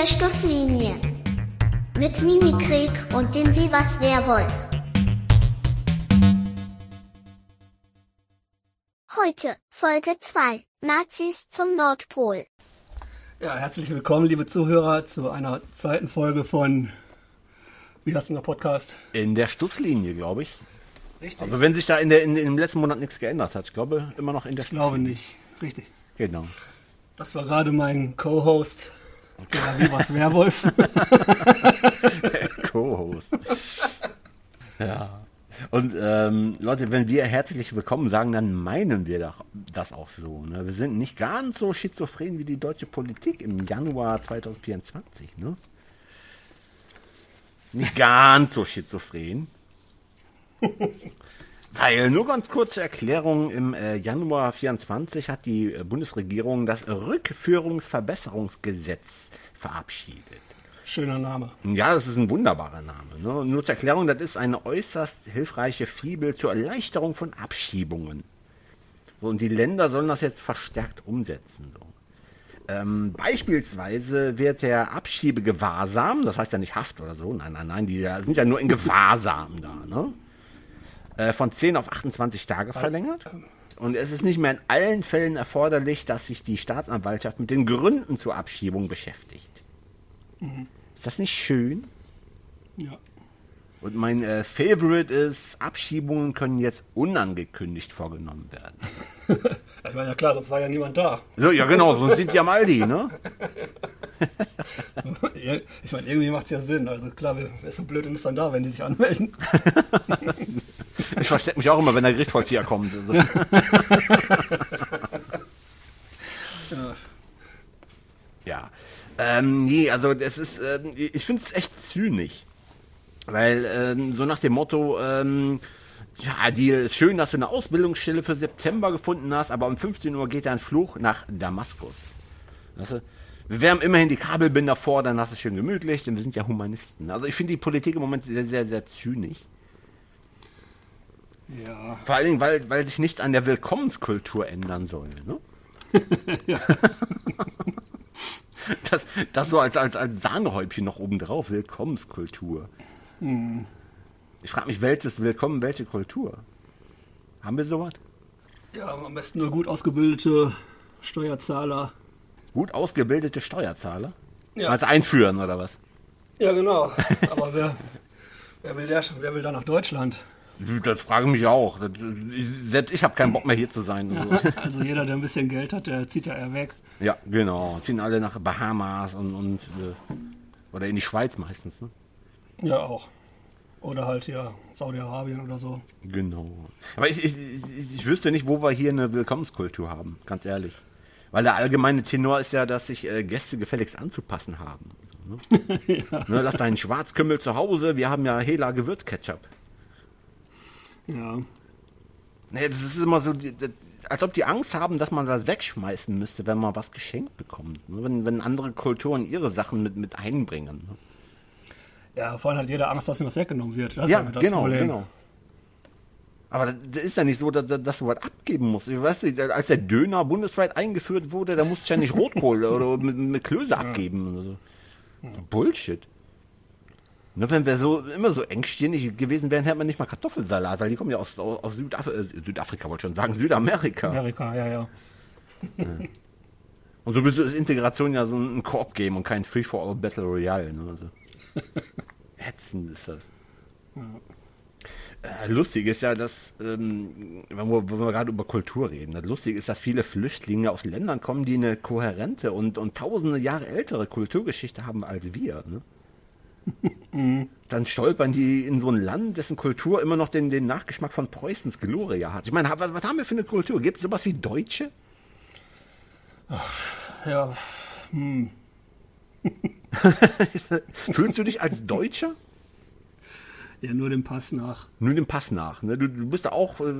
der Schlusslinie. Mit Mimikrieg und dem Vivas Werwolf. Heute, Folge 2, Nazis zum Nordpol. Ja, herzlich willkommen, liebe Zuhörer, zu einer zweiten Folge von, wie heißt denn der Podcast? In der Stutzlinie, glaube ich. Richtig. Also wenn sich da in, der, in, in dem letzten Monat nichts geändert hat. Ich glaube immer noch in der ich glaube nicht. Richtig. Genau. Das war gerade mein Co-Host, der Vivas Werwolf. Co-Host. ja. Und ähm, Leute, wenn wir herzlich willkommen sagen, dann meinen wir doch das auch so. Ne? Wir sind nicht ganz so schizophren wie die deutsche Politik im Januar 2024. Ne? Nicht ganz so schizophren. Weil, nur ganz kurze Erklärung, im äh, Januar 24 hat die äh, Bundesregierung das Rückführungsverbesserungsgesetz verabschiedet. Schöner Name. Ja, das ist ein wunderbarer Name. Ne? Nur zur Erklärung, das ist eine äußerst hilfreiche Fibel zur Erleichterung von Abschiebungen. So, und die Länder sollen das jetzt verstärkt umsetzen. So. Ähm, beispielsweise wird der Abschiebegewahrsam, das heißt ja nicht Haft oder so, nein, nein, nein, die sind ja nur in Gewahrsam da, ne? Äh, von 10 auf 28 Tage verlängert. Und es ist nicht mehr in allen Fällen erforderlich, dass sich die Staatsanwaltschaft mit den Gründen zur Abschiebung beschäftigt. Ist das nicht schön? Ja. Und mein äh, Favorite ist, Abschiebungen können jetzt unangekündigt vorgenommen werden. Ich meine, ja klar, sonst war ja niemand da. So, ja genau, sonst sind die am Aldi, ne? Ich meine, irgendwie macht es ja Sinn. Also klar, wer wer ist so blöd und ist dann da, wenn die sich anmelden? Ich verstecke mich auch immer, wenn der Gerichtsvollzieher kommt. Also. Ja. Ja. Ähm, nee, also das ist, äh, ich finde es echt zynisch. Weil, ähm, so nach dem Motto, ähm, ja, die ist schön, dass du eine Ausbildungsstelle für September gefunden hast, aber um 15 Uhr geht dein Flug nach Damaskus. Weißt du? Wir wärmen immerhin die Kabelbinder vor, dann hast du es schön gemütlich, denn wir sind ja Humanisten. Also ich finde die Politik im Moment sehr, sehr, sehr zynisch. Ja. Vor allen Dingen, weil, weil sich nichts an der Willkommenskultur ändern soll. Ne? das, das so als, als, als Sahnehäubchen noch obendrauf, Willkommenskultur. Ich frage mich, welches Willkommen, welche Kultur? Haben wir sowas? ja, am besten nur gut ausgebildete Steuerzahler. Gut ausgebildete Steuerzahler? Ja. Als einführen oder was? Ja, genau. Aber wer, wer, will, der, wer will da nach Deutschland? Das frage ich mich auch. Das, selbst ich habe keinen Bock mehr hier zu sein. Also. Also jeder, der ein bisschen Geld hat, der zieht ja eher weg. ja, genau. Ziehen alle nach Bahamas und, und äh, oder in die Schweiz meistens. Ne? Ja, auch. Oder halt ja Saudi-Arabien oder so. Genau. Aber ich, ich, ich, wüsste nicht, wo wir hier eine Willkommenskultur haben, ganz ehrlich. Weil der allgemeine Tenor ist ja, dass sich äh, Gäste gefälligst anzupassen haben. Ne? ne, lass deinen Schwarzkümmel zu Hause, wir haben ja Hela Gewürzketchup. Ja. Nee, das ist immer so, als ob die Angst haben, dass man das wegschmeißen müsste, wenn man was geschenkt bekommt. Ne? Wenn, wenn andere Kulturen ihre Sachen mit, mit einbringen. Ne? Ja, vor allem hat jeder Angst, dass ihm was weggenommen wird. Das Ja, genau, Problem. genau. Aber das, ist ja nicht so, dass, dass du was abgeben musst. Ich weiß nicht, als der Döner bundesweit eingeführt wurde, da musst du ja nicht Rotkohl oder mit, mit Klöße abgeben. Oder so. Bullshit. Nur wenn wir so immer so engstirnig gewesen wären, hätten wir nicht mal Kartoffelsalat, weil die kommen ja aus, aus, aus Südaf äh, Südafrika, wollte ich schon sagen, Südamerika. Amerika, ja, ja. Und so bist du ist Integration ja so ein Koop-Game und kein Free-for-all Battle Royale. Ne? Also. Ätzend ist das. Äh, Lustig ist ja, dass, ähm, wenn wir, wir gerade über Kultur reden, das Lustige ist, dass viele Flüchtlinge aus Ländern kommen, die eine kohärente und, und tausende Jahre ältere Kulturgeschichte haben als wir. Ne? Dann stolpern die in so ein Land, dessen Kultur immer noch den, den Nachgeschmack von Preußens Gloria hat. Ich meine, was, was haben wir für eine Kultur? Gibt es sowas wie Deutsche? Ja, Fühlst du dich als Deutscher? ja, nur dem Pass nach. Nur dem Pass nach. Ne? Du, du bist ja auch, äh,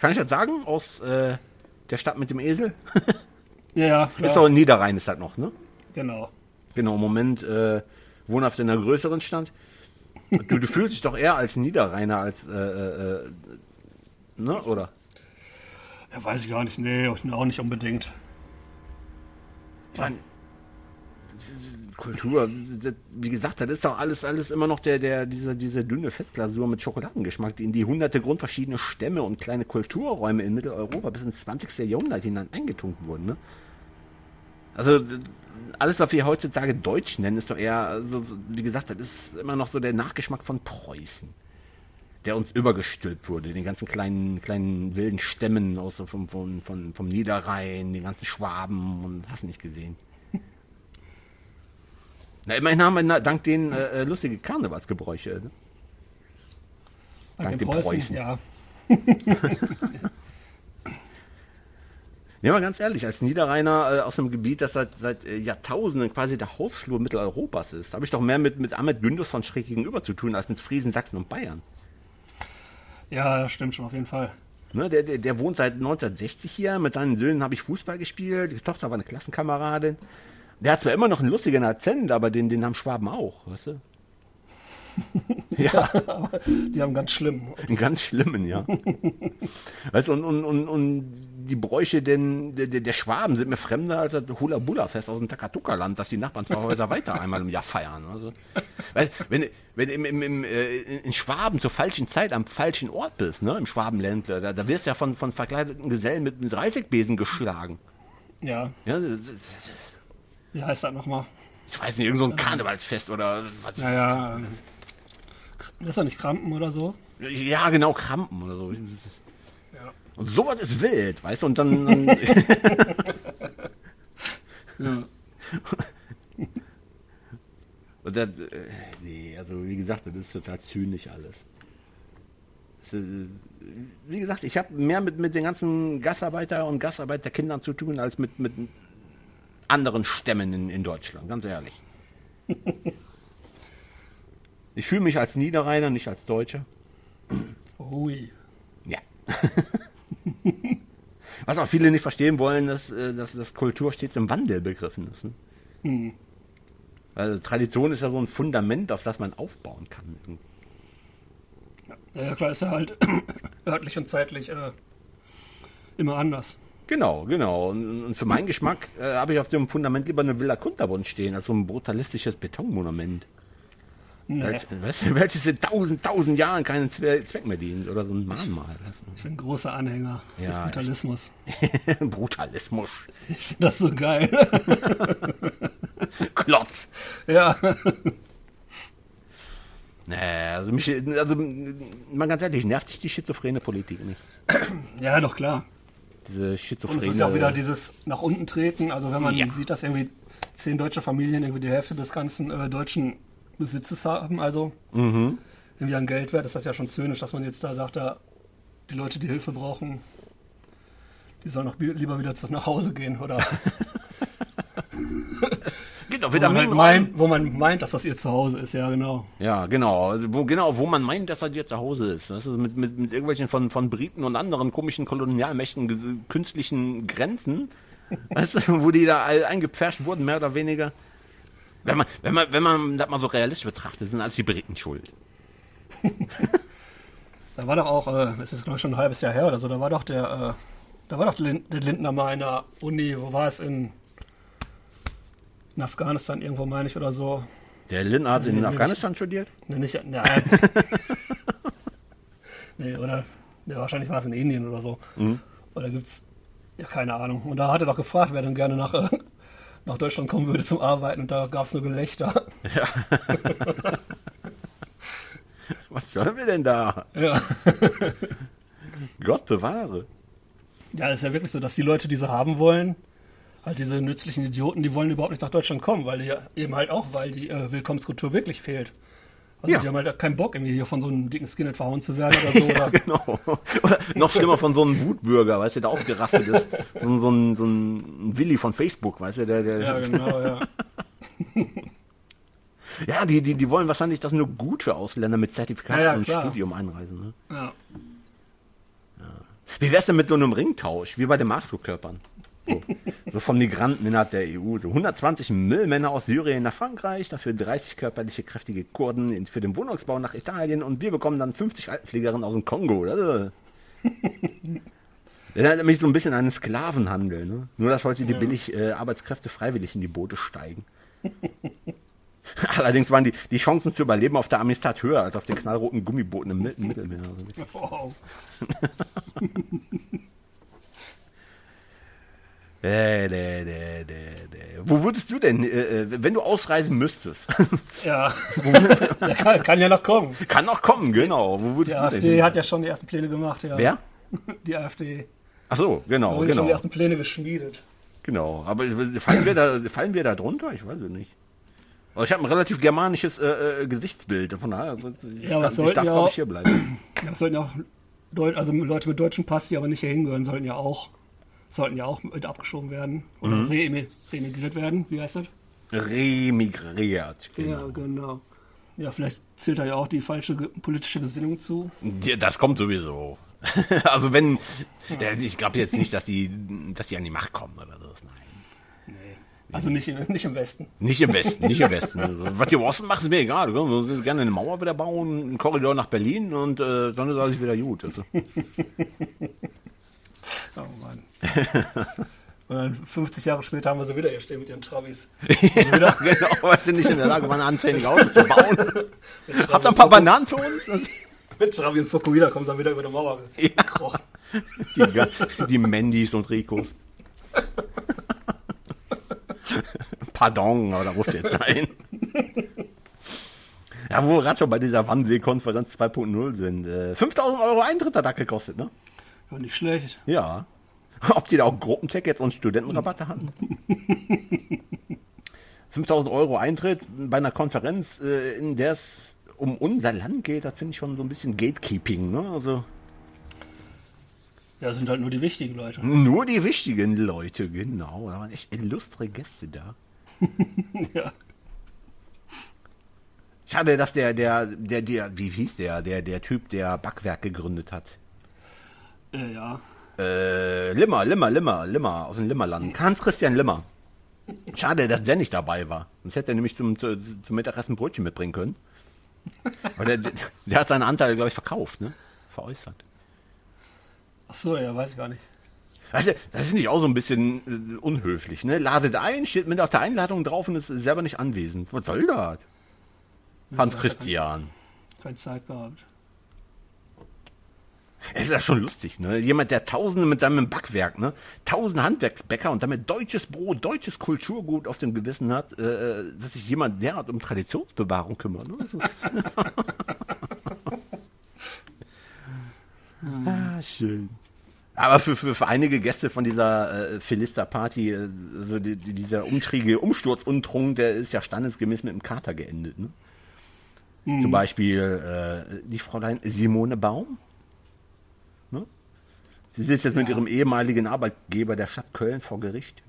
kann ich das sagen, aus äh, der Stadt mit dem Esel? Ja, Ist klar. doch in Niederrhein, ist das noch, ne? Genau. Genau, im Moment äh, wohnhaft in einer größeren Stadt. Du, du fühlst dich doch eher als Niederrheiner als, äh, äh, äh, ne, oder? Ja, weiß ich gar nicht. Nee, auch nicht unbedingt. Ich meine, Kultur, wie gesagt, das ist doch alles, alles immer noch der, der, diese, diese dünne Fettglasur mit Schokoladengeschmack, die in die hunderte grundverschiedene Stämme und kleine Kulturräume in Mitteleuropa bis ins 20. Jahrhundert hinein eingetunkt wurden, ne? Also, alles, was wir heutzutage Deutsch nennen, ist doch eher, also, wie gesagt, das ist immer noch so der Nachgeschmack von Preußen. Der uns übergestülpt wurde, den ganzen kleinen, kleinen wilden Stämmen aus, vom, vom, vom, vom Niederrhein, den ganzen Schwaben und hast nicht gesehen. Na, immerhin haben wir dank denen äh, äh, lustige Karnevalsgebräuche. Ne? Dank den den Preußen. Ja. Ja, mal ganz ehrlich, als Niederrheiner äh, aus einem Gebiet, das seit, seit äh, Jahrtausenden quasi der Hausflur Mitteleuropas ist, habe ich doch mehr mit, mit Ahmed Gündus von schräg gegenüber zu tun, als mit Friesen, Sachsen und Bayern. ja, das stimmt schon auf jeden Fall. Ne, der, der, der wohnt seit 1960 hier, mit seinen Söhnen habe ich Fußball gespielt, die Tochter war eine Klassenkameradin. Der hat zwar immer noch einen lustigen Akzent, aber den, den haben Schwaben auch, weißt du? ja, Die haben ganz schlimm. einen ganz schlimmen, ja. weißt du, und, und, und, und die Bräuche denn, der, der Schwaben sind mir fremder als das Hula-Bula-Fest aus dem Takatuka-Land, das die Nachbarn zwei Häuser weiter einmal im Jahr feiern. Also, weil, wenn, wenn im, im, im, äh, in Schwaben zur falschen Zeit am falschen Ort bist, ne, im Schwabenländler, da, da wirst du ja von, von verkleideten Gesellen mit, mit Reisigbesen geschlagen. Ja, Ja, das, das, wie heißt das nochmal? ich weiß nicht, irgend so ein Karnevalsfest oder was. Naja, ähm, das ist ja nicht Krampen oder so. Ja, genau, Krampen oder so. Ja. Und sowas ist wild, weißt du, und dann, dann Ja. Und das, äh, nee, also wie gesagt, das ist total zynisch alles. Ist, wie gesagt, ich habe mehr mit, mit den ganzen Gastarbeiter und Gastarbeiterkindern zu tun, als mit, mit anderen Stämmen in, in Deutschland, ganz ehrlich. Ich fühle mich als Niederrheiner, nicht als Deutscher. Ui. Ja. Was auch viele nicht verstehen wollen, dass, äh, dass, dass Kultur stets im Wandel begriffen ist. Ne? Also Tradition ist ja so ein Fundament, auf das man aufbauen kann. Ja, ja, klar, ist ja halt örtlich und zeitlich äh, immer anders. Genau, genau. Und, und für meinen Geschmack äh, habe ich auf dem Fundament lieber eine Villa Kunterbund stehen, als so ein brutalistisches Betonmonument. Nee, Welch, weißt du, welches in tausend, tausend Jahren keinen Zwe- Zweck mehr dient. Oder so ein Mahnmal. ich bin großer Anhänger des Ja, Brutalismus. Brutalismus. Finde das so geil. Klotz. ja. Nee, also, mich, also mal ganz ehrlich, nervt dich die schizophrene Politik nicht. ja, doch klar. Diese Und schizophrene. es ist ja auch wieder dieses nach unten treten. Also wenn man Ja. sieht, dass irgendwie zehn deutsche Familien irgendwie die Hälfte des ganzen äh, deutschen Besitzes haben, also Mhm. irgendwie an Geld wert, ist das ja schon zynisch, dass man jetzt da sagt, da die Leute, die Hilfe brauchen, die sollen noch bi- lieber wieder zu nach Hause gehen oder Geht doch wo wieder man, halt meint, wo man meint, dass das ihr Zuhause ist, ja genau. Ja, genau. Also, wo, genau, wo man meint, dass er dir zu Hause ist. Weißt du, mit, mit, mit irgendwelchen von, von Briten und anderen komischen Kolonialmächten künstlichen Grenzen. Weißt du, wo die da eingepfercht wurden, mehr oder weniger. Wenn man, wenn man, wenn man das mal so realistisch betrachtet, sind alles die Briten schuld. Da war doch auch, äh, es ist glaube ich schon ein halbes Jahr her oder so, da war doch der, äh, da war doch der Lin- der Lindner mal in der Uni, wo war es in, in Afghanistan irgendwo meine ich oder so. Der Lindner hat in Nee, nee, Afghanistan studiert? Ne, nicht, ne, nee, oder, ja, wahrscheinlich war es in Indien oder so. Oder gibt's, ja, keine Ahnung. Und da hat er doch gefragt, wer denn gerne nach, äh, nach Deutschland kommen würde zum Arbeiten und da gab es nur Gelächter. Was sollen wir denn da? ja. Gott bewahre. ja, ist ja wirklich so, dass die Leute, die sie haben wollen, halt diese nützlichen Idioten, die wollen überhaupt nicht nach Deutschland kommen, weil die ja eben halt auch, weil die äh, Willkommenskultur wirklich fehlt. Also Ja. die haben halt keinen Bock, irgendwie hier von so einem dicken Skinhead verhauen zu werden oder so. Ja, oder, genau. Oder noch schlimmer von so einem Wutbürger, weißt du, der aufgerastet ist. So, ein- so, ein, so ein Willi von Facebook, weißt du, der, der, ja, genau, ja. Ja, die, die, die wollen wahrscheinlich, dass nur gute Ausländer mit Zertifikat Ja, ja, und. Studium einreisen. Ne? ja. Wie wär's denn mit so einem Ringtausch, wie bei den Marsflugkörpern? So, von Migranten innerhalb der EU. So 120 Müllmänner aus Syrien nach Frankreich, dafür 30 körperliche, kräftige Kurden für den Wohnungsbau nach Italien und wir bekommen dann 50 Altenpflegerinnen aus dem Kongo. Das Das erinnert mich so ein bisschen an einen Sklavenhandel. Ne? Nur, dass heute die billig äh, Arbeitskräfte freiwillig in die Boote steigen. Allerdings waren die, die Chancen zu überleben auf der Amistad höher als auf den knallroten Gummibooten im, Mittelmeer. Wow. Äh, dä, dä, dä, dä. Wo würdest du denn, äh, äh, wenn du ausreisen müsstest? Ja, kann, kann ja noch kommen. Kann noch kommen, genau. Wo würdest Die du AfD denn? hat ja schon die ersten Pläne gemacht. Ja. Wer? Die AfD. Ach so, genau, schon genau. die ersten Pläne geschmiedet. Genau. Aber fallen wir da, fallen wir da drunter? Ich weiß es nicht. Aber ich habe ein relativ germanisches äh, äh, Gesichtsbild. Von daher, also ich, Ja, kann, ich darf, glaube ich, hier bleiben. Ja, sollten auch Deut also Leute mit deutschem Pass, die aber nicht hier hingehören, sollten ja auch, sollten ja auch mit abgeschoben werden. Oder Mhm. re remigriert werden. Wie heißt das? Remigriert. Ja, genau. Ja, vielleicht zählt da ja auch die falsche politische Gesinnung zu. Das kommt sowieso. also wenn, ja, ich glaube jetzt nicht, dass die, dass die an die Macht kommen oder so. Nein. Nee. Also nicht, nicht im Westen. Nicht im Westen, nicht im Westen. Was die im Osten machen, ist mir egal. Wir können gerne eine Mauer wieder bauen, einen Korridor nach Berlin und äh, dann ist alles wieder gut. Also, Oh Mann. Und dann 50 Jahre später haben wir sie wieder hier stehen mit ihren Travis. Also wieder genau, weil sie nicht in der Lage waren, anständige Autos zu bauen. mit Habt ihr ein paar Bananen für uns? Mit Travi und Fukuhila kommen sie dann wieder über die Mauer gekrochen. Die, die Mandys und Ricos. Pardon, aber da muss jetzt sein. Ja, wo wir gerade schon bei dieser Wannsee-Konferenz 2.0 sind. Äh, 5000 Euro Eintritt hat das gekostet, ne? Ja, nicht schlecht. Ja. Ob die da auch Gruppentickets und Studentenrabatte hatten? 5000 Euro Eintritt bei einer Konferenz, äh, in der es um unser Land geht, das finde ich schon so ein bisschen Gatekeeping. Ne? Also Ja, das sind halt nur die wichtigen Leute. nur die wichtigen Leute, genau. Da waren echt illustre Gäste da. Ja. Schade, dass der, der, der, der, wie hieß der, der, der Typ, der Backwerk gegründet hat. Äh, ja. Äh, Limmer, Limmer, Limmer, Limmer, aus dem Limmerland. Hans-Christian Limmer. Schade, dass der nicht dabei war. Sonst hätte er nämlich zum, zu, zum Mittagessen Brötchen mitbringen können. Aber der, der, hat seinen Anteil, glaube ich, verkauft, ne? Veräußert. Ach so, ja, weiß ich gar nicht. Weißt du, das finde ich auch so ein bisschen äh, unhöflich, ne? Ladet ein, steht mit auf der Einladung drauf und ist selber nicht anwesend. Was soll das? Hans-Christian. Keine Zeit gehabt. Es ist ja schon lustig, ne? Jemand, der Tausende mit seinem Backwerk, ne? Tausend Handwerksbäcker und damit deutsches Brot, deutsches Kulturgut auf dem Gewissen hat, äh, dass sich jemand derart um Traditionsbewahrung kümmert. Ne? Das ist ah, schön. Aber für, für, für einige Gäste von dieser äh, Philister-Party, äh, also die, die, dieser umtriebige Umsturzuntrunk, der ist ja standesgemäß mit einem Kater geendet. Ne? Zum Beispiel äh, die Fräulein Simone Baum. Sie sitzt jetzt mit ihrem ehemaligen Arbeitgeber der Stadt Köln vor Gericht.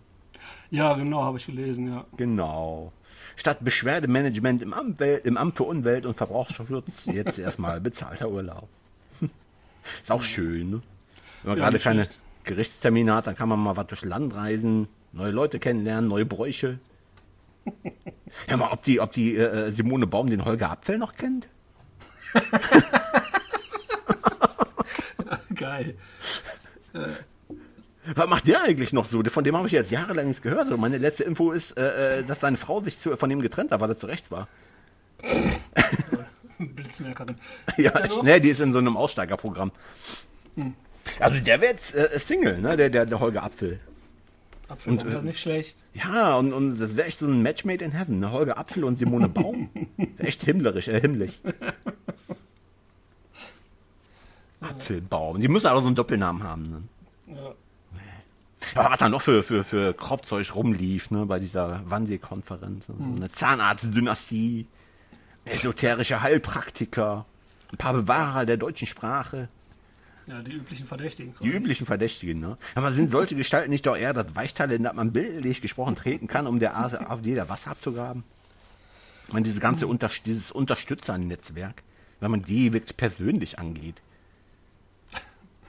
Ja, genau, habe ich gelesen, ja. Genau. Statt Beschwerdemanagement im Amt, im Amt für Umwelt und Verbraucherschutz jetzt erstmal bezahlter Urlaub. Ist auch schön, ne? Wenn man Ja, gerade keine schlecht. Gerichtstermine hat, dann kann man mal was durchs Land reisen, neue Leute kennenlernen, neue Bräuche. Hör mal, ob die, ob die äh, Simone Baum den Holger Apfel noch kennt? Geil. Was macht der eigentlich noch so? Von dem habe ich jetzt jahrelang nichts gehört. Also meine letzte Info ist, äh, äh, dass seine Frau sich zu, von ihm getrennt hat, weil er zu rechts war. Blitzmerkerin. Ja, ich, ne, die ist in so einem Aussteigerprogramm. Also der wäre jetzt äh, Single, ne? Der, der, der Holger Apfel. Apfel und, äh, nicht schlecht. Ja, und, und das wäre echt so ein Match made in heaven, ne? Holger Apfel und Simone Baum. echt himmlerisch, äh, himmlisch. Apfelbaum. Die müssen aber so einen Doppelnamen haben, ne? Ja. Aber was da noch für, für, für Kropfzeug rumlief, ne, bei dieser Wannsee-Konferenz. So eine Zahnarztdynastie, esoterische Heilpraktiker, ein paar Bewahrer der deutschen Sprache, ja, die üblichen Verdächtigen. die üblichen Verdächtigen, ne. Aber sind solche Gestalten nicht doch eher das Weichteil, in das man bildlich gesprochen treten kann, um der AfD da Wasser abzugraben? Ich meine, dieses ganze Unter dieses Unterstützernetzwerk, wenn man die wirklich persönlich angeht.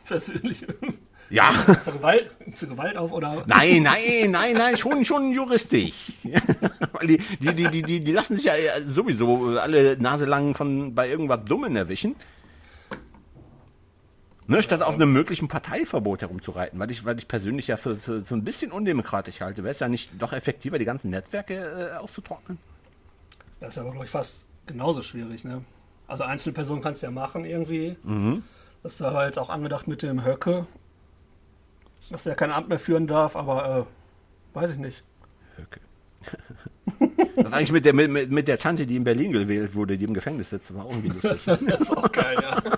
Persönlich. Ja, zur, Gewalt, zur Gewalt auf oder? Nein, nein, nein, nein, schon, schon juristisch. Weil die, die, die, die, die, die lassen sich ja sowieso alle naselang von bei irgendwas Dummen erwischen. Ne, statt auf einem möglichen Parteiverbot herumzureiten, weil ich, weil ich persönlich ja für, für, für ein bisschen undemokratisch halte. Wäre es ja nicht doch effektiver, die ganzen Netzwerke äh, auszutrocknen? Das ist aber, glaube ich, fast genauso schwierig, ne? Also einzelne Personen kannst du ja machen irgendwie. Das ist aber jetzt auch angedacht mit dem Höcke, dass der kein Amt mehr führen darf, aber äh, weiß ich nicht. Höcke. Das ist eigentlich mit der, mit, mit der Tante, die in Berlin gewählt wurde, die im Gefängnis sitzt, war auch irgendwie lustig. Das ist auch geil, ja.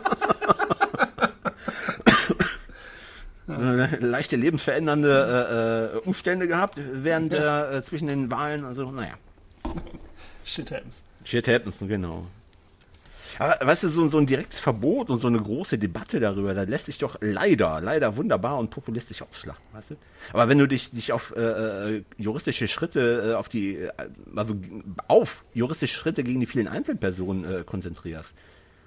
Äh, leichte lebensverändernde äh, äh, Umstände gehabt während der, äh, zwischen den Wahlen. Also, naja. Shit happens. Shit happens, genau. Aber weißt du, so, so ein direktes Verbot und so eine große Debatte darüber, da lässt sich doch leider, leider wunderbar und populistisch ausschlachten, weißt du? Aber wenn du dich, dich auf äh, äh, juristische Schritte, äh, auf die, äh, also auf juristische Schritte gegen die vielen Einzelpersonen äh, konzentrierst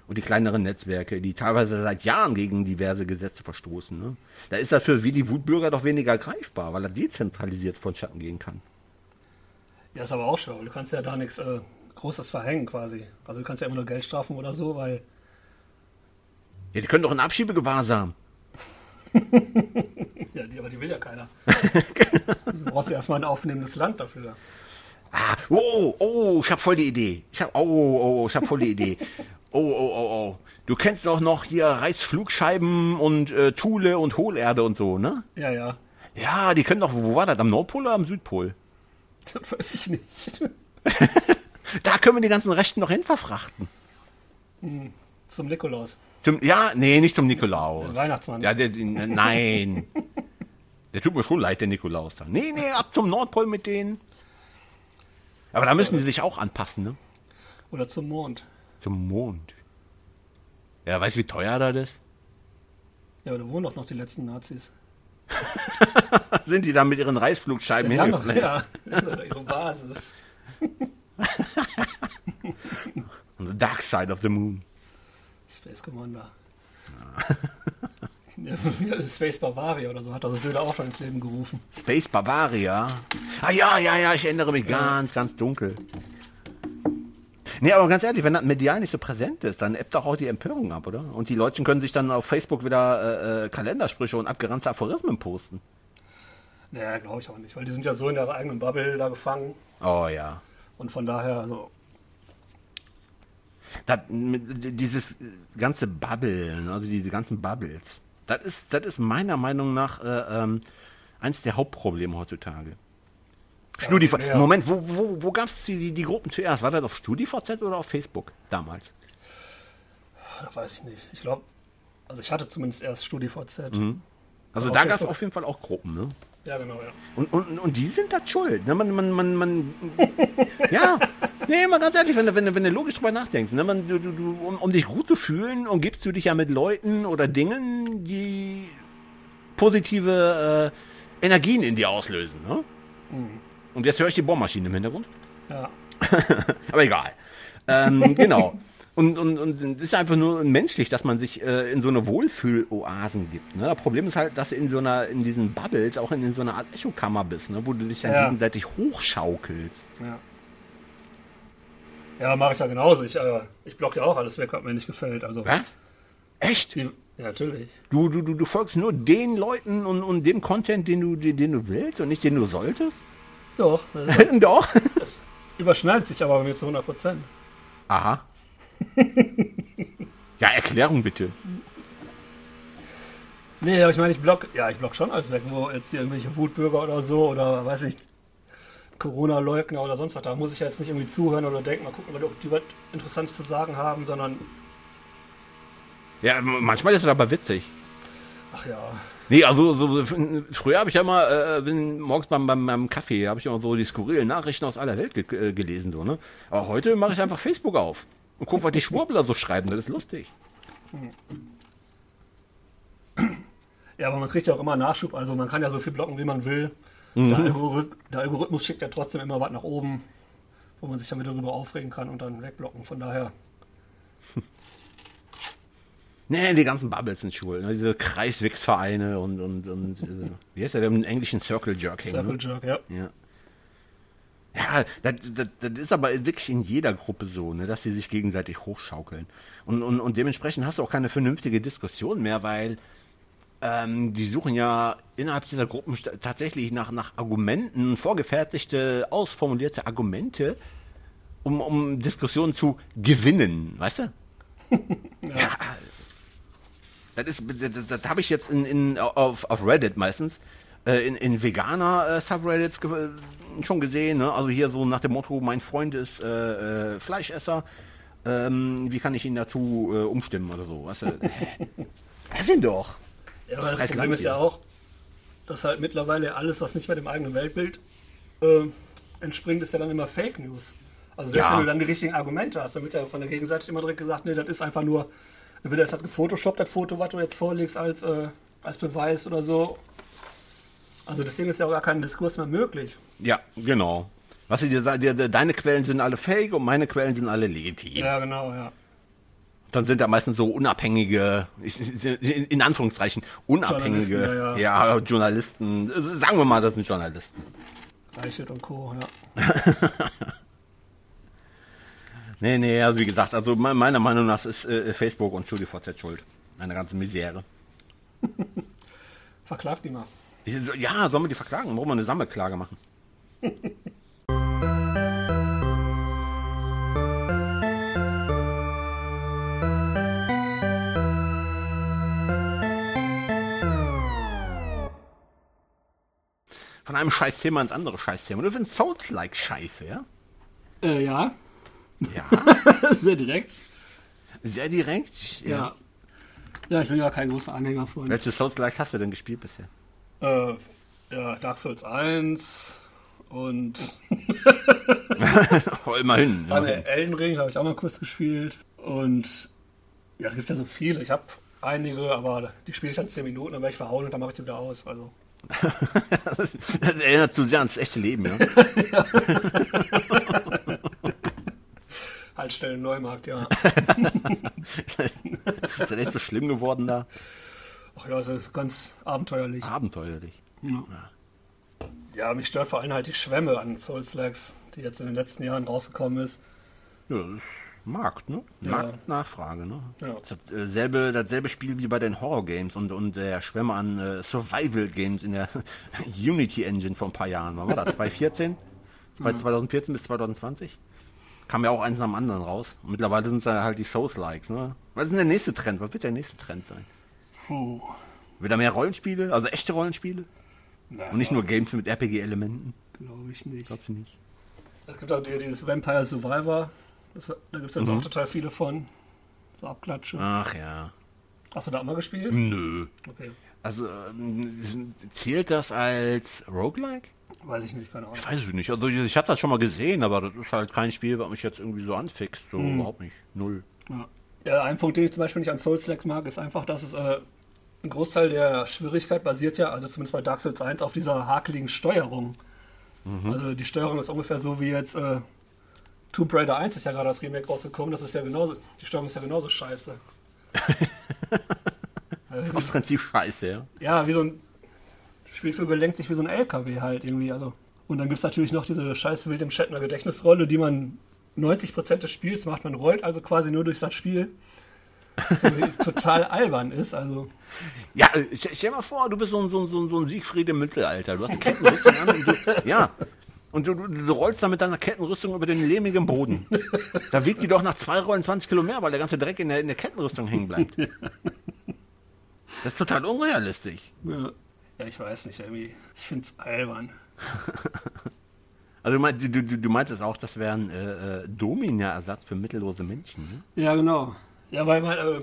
und die kleineren Netzwerke, die teilweise seit Jahren gegen diverse Gesetze verstoßen, ne? da ist das für Willi Wutbürger doch weniger greifbar, weil er dezentralisiert vonstatten gehen kann. Ja, ist aber auch schwer, weil du kannst ja da nichts äh, Großes verhängen quasi. Also du kannst ja immer nur Geldstrafen oder so, weil Ja, die können doch in Abschiebegewahrsam. ja, die, aber die will ja keiner. du brauchst ja erstmal ein aufnehmendes Land dafür. Ah, oh, oh, ich hab voll die Idee. Ich hab, oh, oh, oh, ich hab voll die Idee. Oh, oh, oh, oh. Du kennst doch noch hier Reißflugscheiben und äh, Thule und Hohlerde und so, ne? Ja, ja. Ja, die können doch, wo war das? Am Nordpol oder am Südpol? Das weiß ich nicht. Da können wir die ganzen Rechten noch hin verfrachten. Zum Nikolaus. Zum, ja, nee, nicht zum Nikolaus. Der Weihnachtsmann. Ja, der, der, nein. der tut mir schon leid, der Nikolaus. dann. Nee, nee, ab zum Nordpol mit denen. Aber da müssen die sich auch anpassen, ne? Oder zum Mond. Zum Mond. Ja, weißt du, wie teuer das ist? Ja, aber da wohnen doch noch die letzten Nazis. Sind die da mit ihren hingeflogen? ja, haben doch ihre Basis. On the dark side of the moon. Space Commander. Ja, Space Bavaria oder so hat also Söder auch schon ins Leben gerufen. Space Bavaria. Ah ja, ja, ja, ich erinnere mich ganz, ganz dunkel. Nee, aber ganz ehrlich, wenn das medial nicht so präsent ist, dann ebbt doch auch die Empörung ab, oder? Und die Leute können sich dann auf Facebook wieder äh, äh, Kalendersprüche und abgeranzte Aphorismen posten. Naja, glaube ich auch nicht, weil die sind ja so in ihrer eigenen Bubble da gefangen. Oh ja. Und von daher, also, Das, dieses ganze Babbeln, also diese ganzen Bubbles, das ist, das ist meiner Meinung nach äh, ähm, eins der Hauptprobleme heutzutage. StudiVZ. ja. Moment, wo, wo, wo gab es die, die, Gruppen zuerst? War das auf StudiVZ oder auf Facebook damals? das weiß ich nicht. Ich glaube, also ich hatte zumindest erst StudiVZ. Also Auf da gab es auf jeden Fall auch Gruppen, ne? Ja, genau, ja. Und, und, und die sind das schuld. Ne? Man, man, man, man, ja, nee, mal ganz ehrlich, wenn du, wenn du, wenn du logisch drüber nachdenkst, ne? man, du, du, du, um, um dich gut zu fühlen, umgibst du dich ja mit Leuten oder Dingen, die positive äh, Energien in dir auslösen. Ne? Und jetzt höre ich die Bohrmaschine im Hintergrund. Ja, Aber egal. Ähm, genau. Und, und, und es ist einfach nur menschlich, dass man sich äh, in so eine Wohlfühloasen gibt. Ne? Das Problem ist halt, dass du in so einer, in diesen Bubbles auch in, so einer Art Echokammer bist, ne? wo du dich dann Ja. gegenseitig hochschaukelst. ja. Ja, mache ich ja genauso. Ich, äh, ich block ja auch alles weg, was mir nicht gefällt. Also, Was? Echt? Die, ja, natürlich. Du, du, du, du folgst nur den Leuten und, und dem Content, den du, den, den du willst und nicht den du solltest? Doch, das, ist- Doch. das überschneidet sich aber bei mir zu 100 Prozent. Aha. Ja, Erklärung bitte. Nee, aber ich meine, ich block, ja, ich block schon alles weg, wo jetzt hier irgendwelche Wutbürger oder so oder weiß nicht, Corona-Leugner oder sonst was, da muss ich ja jetzt nicht irgendwie zuhören oder denken, mal gucken, ob die was Interessantes zu sagen haben, sondern, Ja, manchmal ist es aber witzig. ach ja, Nee, also so, so, früher habe ich ja mal, äh, bin morgens beim, beim, beim Kaffee, habe ich immer so die skurrilen Nachrichten aus aller Welt ge äh, gelesen. so ne. Aber heute mache ich einfach Facebook auf und gucke, was die Schwurbler so schreiben. Das ist lustig. Ja, aber man kriegt ja auch immer Nachschub, also man kann ja so viel blocken, wie man will. Der, Algorith der Algorithmus schickt ja trotzdem immer was nach oben, wo man sich damit darüber aufregen kann und dann wegblocken. Von daher, Nee, die ganzen Bubbles sind schwul. Ne? Diese Kreiswichsvereine und, und, und äh, wie heißt der im Englischen Circle Jerking? Circle Ne? Jerk, ja. Ja. Ja, das, das, das ist aber wirklich in jeder Gruppe so, ne, dass sie sich gegenseitig hochschaukeln. Und, und, und dementsprechend hast du auch keine vernünftige Diskussion mehr, weil ähm, die suchen ja innerhalb dieser Gruppen tatsächlich nach, nach Argumenten, vorgefertigte, ausformulierte Argumente, um, um Diskussionen zu gewinnen, weißt du? ja. Das, ist, das, das habe ich jetzt in, in, auf, auf Reddit meistens, äh, in, in Veganer-Subreddits ge schon gesehen. Ne? Also hier so nach dem Motto, mein Freund ist äh, äh, Fleischesser. Ähm, wie kann ich ihn dazu äh, umstimmen oder so? Weißt du? Lass ihn doch. Ja, aber das Scheiß Problem ist ja auch, dass halt mittlerweile alles, was nicht mehr dem eigenen Weltbild äh, entspringt, ist ja dann immer Fake News. Also selbst Ja. wenn du dann die richtigen Argumente hast, dann wird ja von der Gegenseite immer direkt gesagt, nee, das ist einfach nur, entweder es hat gefotoshoppt, das Foto, was du jetzt vorlegst als, äh, als Beweis oder so. Also deswegen ist ja auch gar kein Diskurs mehr möglich. Ja, genau. Was sie dir sagen, deine Quellen sind alle fake und meine Quellen sind alle legitim. Ja, genau, ja. Dann sind da meistens so unabhängige, in Anführungszeichen, unabhängige Journalisten, ja, Journalisten. Sagen wir mal, das sind Journalisten. Reichelt und Co., ja. Nee, nee, also wie gesagt, also me- meiner Meinung nach ist äh, Facebook und StudiVZ schuld. Eine ganze Misere. Verklagt die mal. Ja, sollen wir die verklagen? Wollen wir eine Sammelklage machen? Von einem Scheißthema ins andere Scheißthema. Du findest Souls-like scheiße, ja? Äh, ja. Ja. Sehr direkt. Sehr direkt. Ja. Ja, ich bin ja kein großer Anhänger von. Welche Souls-like hast du denn gespielt bisher? Äh, ja, Dark Souls 1 und Oh, immerhin. Immerhin. ne, Elden Ring habe ich auch mal kurz gespielt. Und ja, es gibt ja so viele. Ich habe einige, aber die spiele ich dann 10 Minuten, dann werde ich verhauen und dann mache ich die wieder aus. Also. Das, das erinnert zu sehr ans echte Leben, ja. Haltestelle Neumarkt, ja. Ist das echt so schlimm geworden da? Ach ja, also ganz abenteuerlich. Abenteuerlich. Ja, mich stört vor allem halt die Schwämme an Souls Lags, die jetzt in den letzten Jahren rausgekommen ist. Ja, das ist Markt, ne? Ja. Marktnachfrage, ne? Ja. Das äh, selbe, dasselbe Spiel wie bei den Horror-Games und, und der Schwemme an äh, Survival-Games in der Unity-Engine vor ein paar Jahren. Wann war das? 2014? Zwei- 2014 bis 2020? Kam ja auch eins dem anderen raus. Und mittlerweile sind es ja halt die Souls-Likes, ne? Was ist denn der nächste Trend? Was wird der nächste Trend sein? Puh. Wieder mehr Rollenspiele? Also echte Rollenspiele? Na, Und nicht nur Games mit RPG-Elementen? Glaube ich nicht. Glaubst du nicht? Es gibt auch die, dieses Vampire Survivor. Das, da gibt es jetzt auch total viele von. So Abklatsche. Ach ja. Hast du da auch mal gespielt? Nö. Okay. Also, ähm, zählt das als Roguelike? Weiß ich nicht, keine Ahnung. Ich weiß es nicht. Also, ich habe das schon mal gesehen, aber das ist halt kein Spiel, was mich jetzt irgendwie so anfixt. So überhaupt nicht. Null. Ja. ja, ein Punkt, den ich zum Beispiel nicht an Souls Lags mag, ist einfach, dass es äh, ein Großteil der Schwierigkeit basiert ja, also zumindest bei Dark Souls 1, auf dieser hakeligen Steuerung. Also die Steuerung ist ungefähr so wie jetzt äh, Tomb Raider 1 ist ja gerade das Remake rausgekommen, das ist ja genauso, die Steuerung ist ja genauso scheiße. also, Aus Prinzip scheiße, ja. ja, wie so ein Spielvögel lenkt sich wie so ein LKW halt irgendwie. Also. Und dann gibt es natürlich noch diese scheiß Wild im Shatner Gedächtnisrolle, die man 90% des Spiels macht. Man rollt also quasi nur durch das Spiel. Was total albern ist. Also, Ja, stell, stell mal vor, du bist so ein, so ein, so ein, so ein Siegfried im Mittelalter. Du hast eine Kettenrüstung an und du, ja. Und du, du, du rollst da mit deiner Kettenrüstung über den lehmigen Boden. Da wiegt die doch nach zwei Rollen 20 Kilo mehr, weil der ganze Dreck in der, in der Kettenrüstung hängen bleibt. Das ist total unrealistisch. ja, ja ich weiß nicht, irgendwie. Ich finde es albern. Also du, meinst, du, du, du meintest auch, das wäre ein äh, äh, Domina-Ersatz für mittellose Menschen. Ne? Ja, genau. Ja, weil man, äh,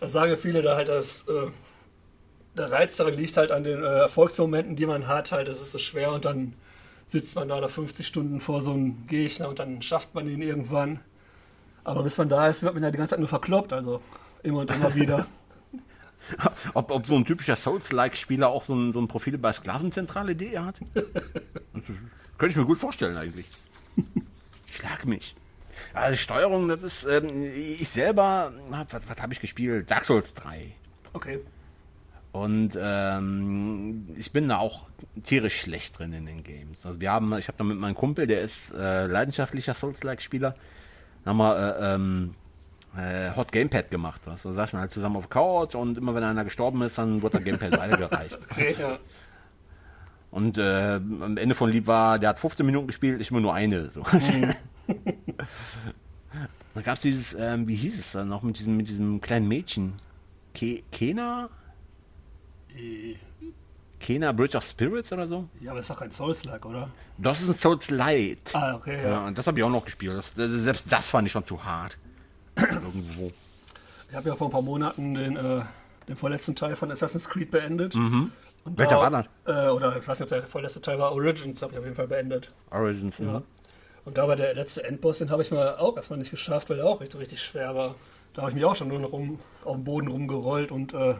das sagen ja viele da halt, dass äh, der Reiz darin liegt halt an den äh, Erfolgsmomenten, die man hat. Halt, es ist so schwer und dann sitzt man da nach 50 Stunden vor so einem Gegner und dann schafft man ihn irgendwann. Aber bis man da ist, wird man ja die ganze Zeit nur verkloppt, also immer und immer wieder. Ob, ob so ein typischer Souls-like-Spieler auch so ein, so ein Profil bei Sklavenzentrale.de hat? Könnte ich mir gut vorstellen eigentlich. Schlag mich. Also Steuerung, das ist, ähm, ich selber, hab, was, was habe ich gespielt? Dark Souls 3. Okay. Und ähm, ich bin da auch tierisch schlecht drin in den Games. Also wir haben, ich habe da mit meinem Kumpel, der ist äh, leidenschaftlicher Souls-like-Spieler, haben wir äh, ähm, äh, Hot Gamepad gemacht. Was? Wir saßen halt zusammen auf der Couch und immer wenn einer gestorben ist, dann wurde der Gamepad weitergereicht. okay ja. Und äh, am Ende von Lieb war, der hat 15 Minuten gespielt, ich immer nur eine. So. Da gab es dieses, ähm, wie hieß es dann noch, mit diesem, mit diesem kleinen Mädchen. Ke Kena? Äh, Kena Bridge of Spirits oder so? Ja, aber das ist doch kein Souls-like, oder? Das ist ein Souls Light. Ah, okay, Ja, ja. und das habe ich auch noch gespielt. Das, selbst das fand ich schon zu hart. Irgendwo. Ich habe ja vor ein paar Monaten den, äh, den vorletzten Teil von Assassin's Creed beendet. Und Welcher war das? Äh, oder ich weiß nicht, ob der vorletzte Teil war. Origins habe ich auf jeden Fall beendet. Origins. Ja. Und da war der letzte Endboss, den habe ich mal auch erstmal nicht geschafft, weil der auch richtig, richtig schwer war. Da habe ich mich auch schon nur noch rum, auf dem Boden rumgerollt und äh,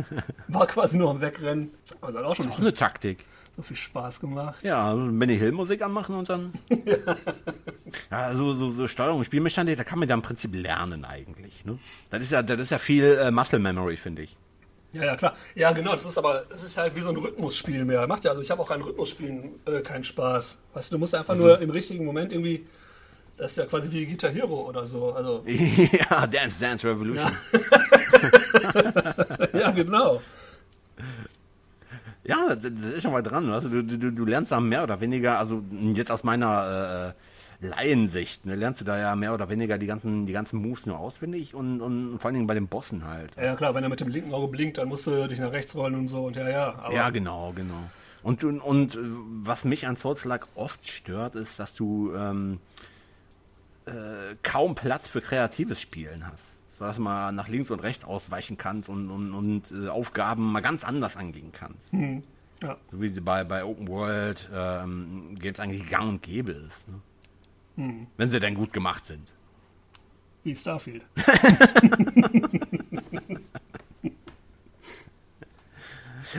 war quasi nur am Wegrennen. Aber das hat auch schon Auch nicht eine Taktik. so viel Spaß gemacht. Ja, Benny Hill Musik anmachen und dann. ja, so, so, so Steuerung, Spielmechanik, da kann man ja im Prinzip lernen eigentlich. Ne? Das ist ja, das ist ja viel äh, Muscle Memory, finde ich. Ja, ja, klar. Ja, genau, das ist aber, das ist halt wie so ein Rhythmusspiel mehr. Macht ja, also ich habe auch an Rhythmusspielen äh, keinen Spaß. Weißt du, du musst einfach Also nur im richtigen Moment irgendwie, das ist ja quasi wie Guitar Hero oder so. Also, ja, Dance Dance Revolution. ja, genau. Ja, das, das ist schon mal dran. Weißt du? Du, du, du lernst da mehr oder weniger, also jetzt aus meiner äh, Laiensicht, ne, lernst du da ja mehr oder weniger die ganzen, die ganzen Moves nur auswendig und, und vor allen Dingen bei den Bossen halt. Ja, klar, wenn er mit dem linken Auge blinkt, dann musst du dich nach rechts rollen und so und ja, ja. Ja, genau, genau. Und, und, und äh, was mich an Souls-like oft stört, ist, dass du ähm, äh, kaum Platz für kreatives Spielen hast. So dass mal nach links und rechts ausweichen kannst und, und, und äh, Aufgaben mal ganz anders angehen kannst. ja. So wie bei, bei Open World ähm, Games eigentlich gang und gäbe ist. Ne? Wenn sie denn gut gemacht sind. wie Starfield.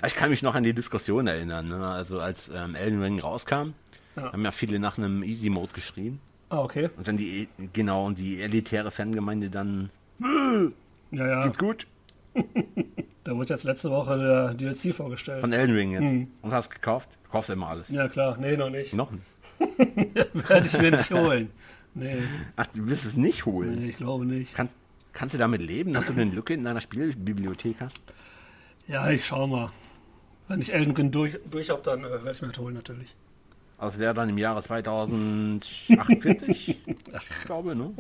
Ich kann mich noch an die Diskussion erinnern. Ne? Also als ähm, Elden Ring rauskam, Ja. haben ja viele nach einem Easy Mode geschrien. Ah, okay. Und dann die, genau, und die elitäre Fangemeinde dann, Ja, ja. geht's gut? Da wurde jetzt letzte Woche der DLC vorgestellt. Von Elden Ring jetzt. Und hast gekauft? Kaufst immer alles. ja, klar. Nee, noch nicht. Noch nicht. Werde ich mir nicht holen. Nee, Ach, du willst es nicht holen. nee, ich glaube nicht. Kannst, kannst du damit leben, dass du eine Lücke in deiner Spielbibliothek hast? Ja, ich schau mal. Wenn ich Elden Ring durch, durch habe, dann äh, werde ich mir das holen, natürlich. Also das wäre dann im Jahre 2048, ich glaube, ne?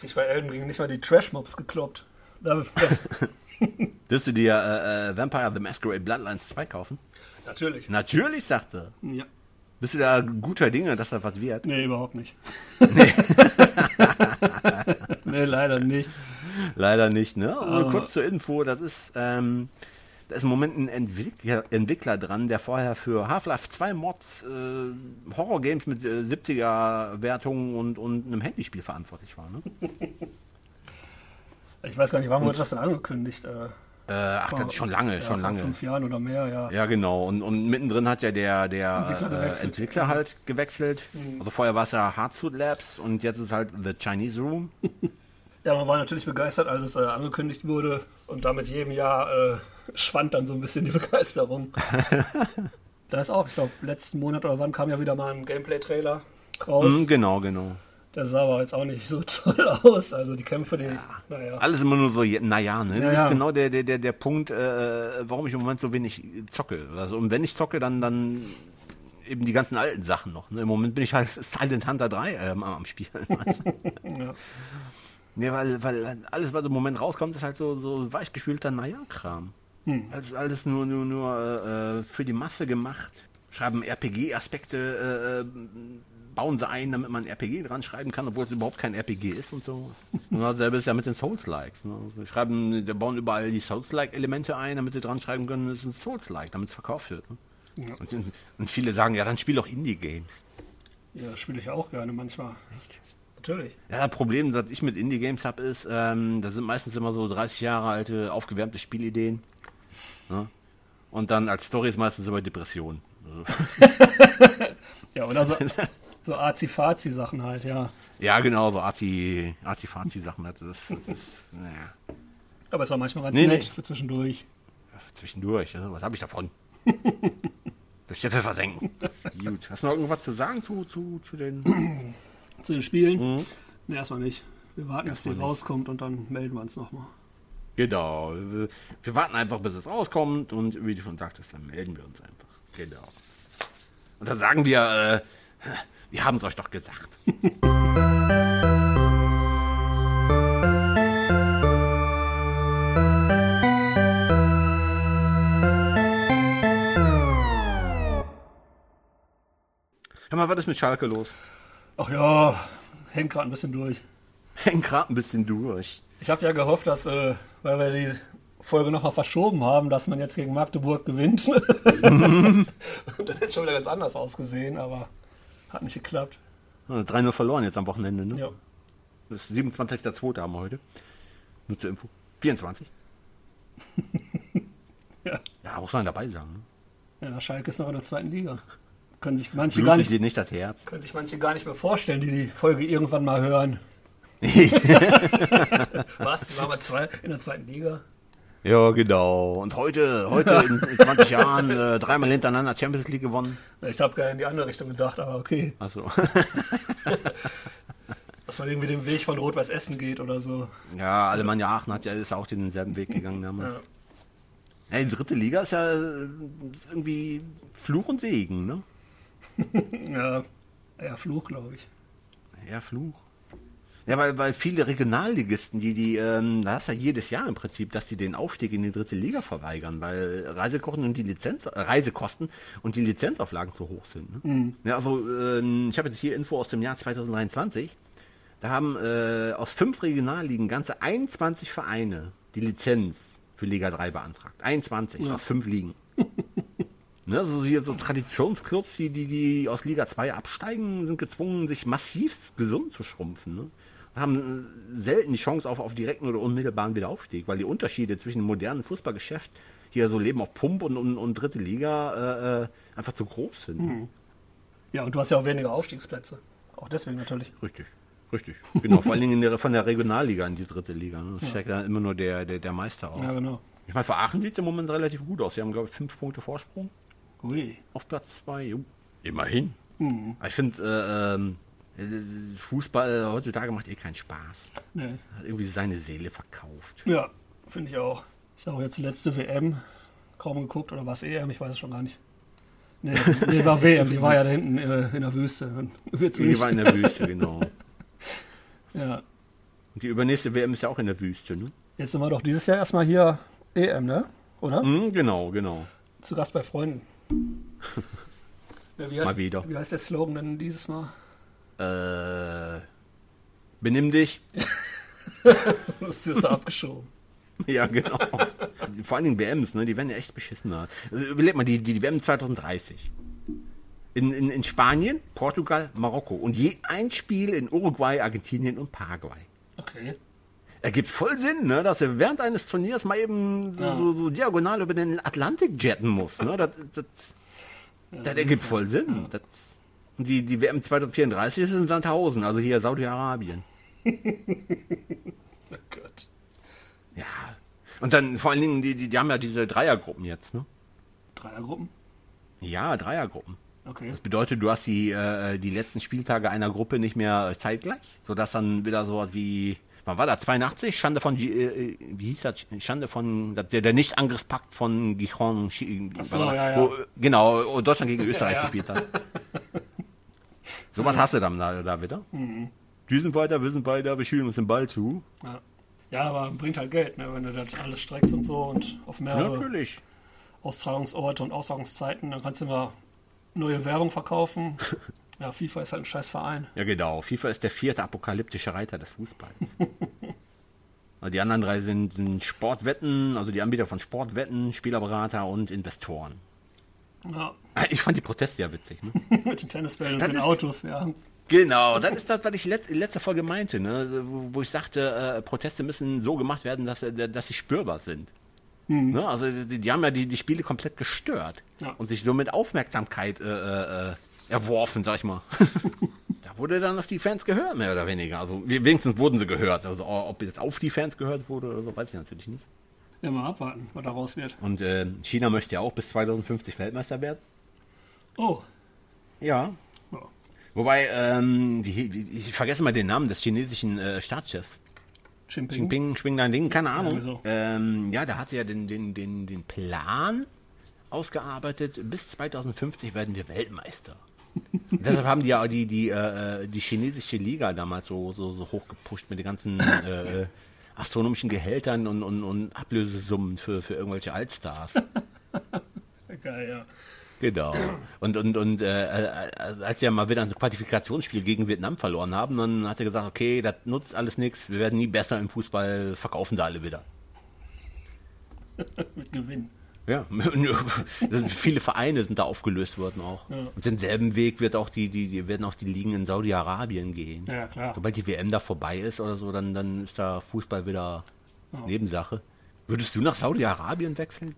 Ich bei Elden Ring nicht mal die Trash-Mobs gekloppt. Wirst du dir äh, äh, Vampire the Masquerade Bloodlines 2 kaufen? Natürlich. Natürlich, sagt er. Ja. Bist du da guter Dinge, dass das was wird? Nee, überhaupt nicht. Nee. leider nicht. Leider nicht, ne? Aber- kurz zur Info, das ist, ähm, da ist im Moment ein Entwickler, Entwickler dran, der vorher für Half-Life 2 Mods äh, Horror-Games mit äh, 70er-Wertungen und, und einem Handyspiel verantwortlich war, ne? Ich weiß gar nicht, wann wurde das denn angekündigt? Äh, Äh, ach, das ist schon lange, ja, schon vor lange. fünf Jahren oder mehr, ja. Ja, genau. Und, und mittendrin hat ja der, der Entwickler äh, gewechselt. Entwickler halt gewechselt. Also vorher war es ja Hardsuit Labs und jetzt ist halt The Chinese Room. Ja, man war natürlich begeistert, als es äh, angekündigt wurde. Und damit jedem Jahr äh, schwand dann so ein bisschen die Begeisterung. da ist auch, ich glaube, letzten Monat oder wann kam ja wieder mal ein Gameplay-Trailer raus. Mhm, genau, genau. Der sah aber jetzt auch nicht so toll aus. Also die Kämpfe, die, naja. Alles immer nur so, naja, ne? Ja, das ja. ist genau der, der, der, der Punkt, äh, warum ich im Moment so wenig zocke. Also, und wenn ich zocke, dann, dann eben die ganzen alten Sachen noch. Ne? Im Moment bin ich halt Silent Hunter 3 ähm, am Spielen. Weißt du? Ja. nee, weil, weil alles, was im Moment rauskommt, ist halt so, so weichgespülter Naja-Kram. Hm. Alles, alles nur, nur, nur äh, für die Masse gemacht. Schreiben RPG-Aspekte, äh, bauen sie ein, damit man ein RPG dran schreiben kann, obwohl es überhaupt kein RPG ist und so. Und dasselbe ist ja mit den Souls-Likes. Ne? Sie schreiben, die bauen überall die Souls-Like-Elemente ein, damit sie dran schreiben können, es ist ein Souls-Like, damit es verkauft wird. Ne? Ja. Und, und viele sagen, ja, dann spiel doch Indie-Games. ja, spiele ich auch gerne manchmal. Echt? Natürlich. Ja, das Problem, das ich mit Indie-Games habe, ist, ähm, das sind meistens immer so 30 Jahre alte, aufgewärmte Spielideen. Ne? Und dann als Story ist meistens über Depressionen. Ja, oder so, so Azi-Fazi-Sachen halt, ja. Ja, genau, so Azi, Azi-Fazi-Sachen. Das das ist naja, Aber ist auch manchmal ganz Nee, nett nee. für zwischendurch. zwischendurch. Also, was habe ich davon? Das Schiffe versenken. Gut. Hast du noch irgendwas zu sagen zu, zu, zu den. Zu den Spielen? Mhm. Ne, erstmal nicht. Wir warten, bis die rauskommt und dann melden wir uns nochmal. Genau. Wir, wir warten einfach, bis es rauskommt und wie du schon sagtest, dann melden wir uns einfach. Genau. Und dann sagen wir, äh, Wir haben es euch doch gesagt. Hör mal, was ist mit Schalke los? Ach ja, hängt gerade ein bisschen durch. Hängt gerade ein bisschen durch. Ich habe ja gehofft, dass, äh, weil wir die Folge nochmal verschoben haben, dass man jetzt gegen Magdeburg gewinnt. Und dann hätte es schon wieder ganz anders ausgesehen, aber hat nicht geklappt. 3-0 verloren jetzt am Wochenende, ne? Ja. Das ist 27.02. haben wir heute. Nur zur Info. 24. Ja. Ja, muss man dabei sein. Ne? ja, Schalke ist noch in der zweiten Liga. Können sich manche gar Blutet nicht, dir nicht das Herz. können sich manche gar nicht mehr vorstellen, die die Folge irgendwann mal hören. Was? Die waren mal zwei in der zweiten Liga? Ja, genau. Und heute, heute in, in 20 Jahren äh, dreimal hintereinander Champions League gewonnen. Ich habe gar in die andere Richtung gedacht, aber okay. Also, Dass man irgendwie den Weg von Rot-Weiß Essen geht oder so. ja, Alemannia Aachen hat ja ist auch denselben Weg gegangen damals. Ja. die dritte Liga ist ja äh, irgendwie Fluch und Segen, ne? Ja, ja Fluch, glaube ich. Ja, Fluch. Ja, weil, weil viele Regionalligisten, die, die, ähm, da hast du ja jedes Jahr im Prinzip, dass die den Aufstieg in die dritte Liga verweigern, weil Reisekosten und die Lizenz, äh, Reisekosten und die Lizenzauflagen zu hoch sind. Ne? Ja, also ähm, ich habe jetzt hier Info aus dem Jahr 2023. Da haben äh, aus fünf Regionalligen ganze 21 Vereine die Lizenz für Liga 3 beantragt. 21 aus fünf Ligen. Ne, also hier so Traditionsclubs, die, die, die aus Liga 2 absteigen, sind gezwungen, sich massiv gesund zu schrumpfen. Ne? Haben selten die Chance auf, auf direkten oder unmittelbaren Wiederaufstieg, weil die Unterschiede zwischen dem modernen Fußballgeschäft, hier so Leben auf Pump und, und, und dritte Liga, äh, äh, einfach zu groß sind. Ja, und du hast ja auch weniger Aufstiegsplätze. Auch deswegen natürlich. Richtig, richtig. Genau, vor allen Dingen in der, von der Regionalliga in die dritte Liga. Ne? Das steigt dann immer nur der, der, der Meister auf. Ja, genau. Ich meine, für Aachen sieht es im Moment relativ gut aus. Sie haben, glaube ich, fünf Punkte Vorsprung. Ui. auf Platz 2. Immerhin. Aber Ich finde, äh, ähm, äh, Fußball heutzutage macht eh keinen Spaß. Nee. Hat irgendwie seine Seele verkauft. Ja, finde ich auch. Ich habe jetzt die letzte WM kaum geguckt, oder war es EM? Ich weiß es schon gar nicht. Nee, nee war WM, die war ja da hinten äh, in der Wüste. Wird's Die nicht. war in der Wüste, genau. Ja. Und die übernächste WM ist ja auch in der Wüste, ne? Jetzt sind wir doch dieses Jahr erstmal hier EM, ne? Oder? Mhm, genau, genau. Zu Gast bei Freunden. Ja, wie heißt, Mal wieder. Wie heißt der Slogan denn dieses Mal? Äh, benimm dich. Das ist abgeschoben. Ja, genau. Vor allen Dingen WMs, ne? Die werden ja echt beschissener. Also, Überleg mal, die, die WM 2030. In, in, in Spanien, Portugal, Marokko. Und je ein Spiel in Uruguay, Argentinien und Paraguay. Okay. Ergibt voll Sinn, ne, dass er während eines Turniers mal eben so, Ja. so, so diagonal über den Atlantik jetten muss. Ne? Das, das, das ergibt voll Sinn. Das, und die, die WM 2034 ist in Sandhausen, also hier Saudi-Arabien. Oh Gott. Ja. Und dann vor allen Dingen, die, die, die haben ja diese Dreiergruppen jetzt, ne? Dreiergruppen? Ja, Dreiergruppen. Okay. Das bedeutet, du hast die, äh, die letzten Spieltage einer Gruppe nicht mehr zeitgleich, sodass dann wieder so was wie, wann war das, 82? Schande von, Gi- äh, wie hieß das? Schande von, der, der Nicht-Angriffspakt von Gijon, so, ja, ja. Wo, genau, Deutschland gegen Österreich ja. gespielt hat. so was hast du dann da, da wieder. Mhm. Die sind weiter, wir sind weiter, wir schieben uns den Ball zu. Ja. ja, aber bringt halt Geld, ne? wenn du das alles streckst und so und auf mehrere Natürlich. Austragungsorte und Austragungszeiten, dann kannst du immer neue Werbung verkaufen. Ja, FIFA ist halt ein scheiß Verein. Ja, genau. FIFA ist der vierte apokalyptische Reiter des Fußballs. Also die anderen drei sind, sind Sportwetten, also die Anbieter von Sportwetten, Spielerberater und Investoren. Ja, Ich fand die Proteste ja witzig. Ne? mit den Tennisbällen und den ist- Autos, ja. Genau, das ist das, was ich letz, in letzter Folge meinte, ne? wo, wo ich sagte, äh, Proteste müssen so gemacht werden, dass, äh, dass sie spürbar sind. Ne? Also die, die haben ja die, die Spiele komplett gestört Ja. und sich somit Aufmerksamkeit äh, äh, erworfen, sag ich mal. da wurde dann auf die Fans gehört, mehr oder weniger. Also we- wenigstens wurden sie gehört. Also ob jetzt auf die Fans gehört wurde oder so, weiß ich natürlich nicht. Ja, mal abwarten, was daraus wird. Und äh, China möchte ja auch bis 2050 Weltmeister werden. Oh, Ja. ja. Wobei, ähm, ich vergesse mal den Namen des chinesischen äh, Staatschefs. Jinping. Jinping, dein Ding, keine Ahnung. wieso? ähm, ja, der hatte ja den, den, den, den Plan ausgearbeitet, bis 2050 werden wir Weltmeister. Deshalb haben die ja die, die, äh, die chinesische Liga damals so, so, so hochgepusht mit den ganzen äh, astronomischen Gehältern und, und, und Ablösesummen für, für irgendwelche Allstars. Geil, ja. Genau. Und, und, und äh, äh, als sie ja mal wieder ein Qualifikationsspiel gegen Vietnam verloren haben, dann hat er gesagt, okay, das nutzt alles nichts, wir werden nie besser im Fußball, verkaufen sie alle wieder. Mit Gewinn. Ja, viele Vereine sind da aufgelöst worden auch. Ja. Und denselben Weg wird auch die, die, die werden auch die Ligen in Saudi-Arabien gehen. Ja, klar. Sobald die WM da vorbei ist oder so, dann, dann ist da Fußball wieder Ja. Nebensache. Würdest du nach Saudi-Arabien wechseln?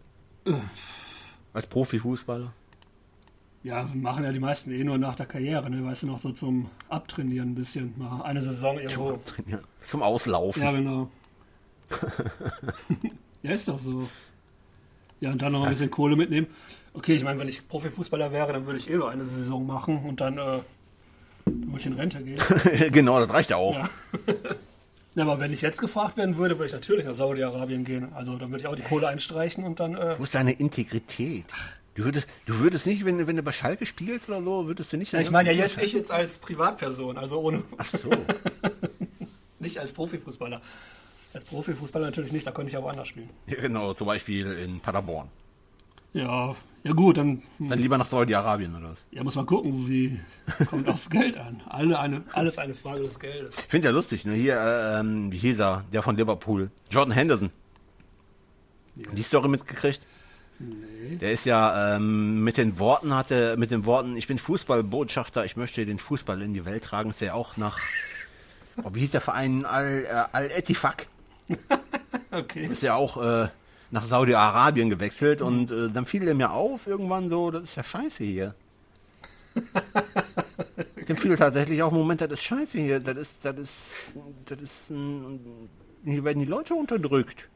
Als Profifußballer? Ja, machen ja die meisten eh nur nach der Karriere, ne? Weißt du, noch so zum Abtrainieren ein bisschen. Mal eine Saison irgendwo. Ja, zum Auslaufen. Ja, genau. ja, ist doch so. Ja, und dann noch ein bisschen Kohle mitnehmen. Okay, ich meine, wenn ich Profifußballer wäre, dann würde ich eh nur eine Saison machen und dann, äh, dann würde ich in Rente gehen. genau, das reicht ja auch. Ja. ja, aber wenn ich jetzt gefragt werden würde, würde ich natürlich nach Saudi-Arabien gehen. Also dann würde ich auch die Kohle einstreichen und dann. Äh, Wo ist deine Integrität? Du würdest, du würdest nicht, wenn, du- wenn du bei Schalke spielst oder so, würdest du nicht... ja, ich meine ja jetzt ich jetzt als Privatperson, also ohne Ach so. nicht als Profifußballer. Als Profifußballer natürlich nicht, da könnte ich ja woanders spielen. Ja, genau, zum Beispiel in Paderborn. Ja, ja gut, dann Dann lieber nach Saudi-Arabien oder was? ja, muss man gucken, wie kommt aufs Geld an. Alle eine, alles eine Frage des Geldes. Ich finde ja lustig, ne? Hier, äh, ähm, wie hieß er? Der von Liverpool. Jordan Henderson. Die Story mitgekriegt? Nee. Der ist ja ähm, mit den Worten hatte, mit den Worten, ich bin Fußballbotschafter, ich möchte den Fußball in die Welt tragen, ist er auch nach, oh, wie hieß der Verein, Al, äh, Al Etifak, Okay. ist ja auch äh, nach Saudi-Arabien gewechselt und äh, dann fiel er mir auf irgendwann so, das ist ja scheiße hier. Dem fiel tatsächlich auch im Moment, das ist scheiße hier, das ist, das ist, das ist, ein, hier werden die Leute unterdrückt.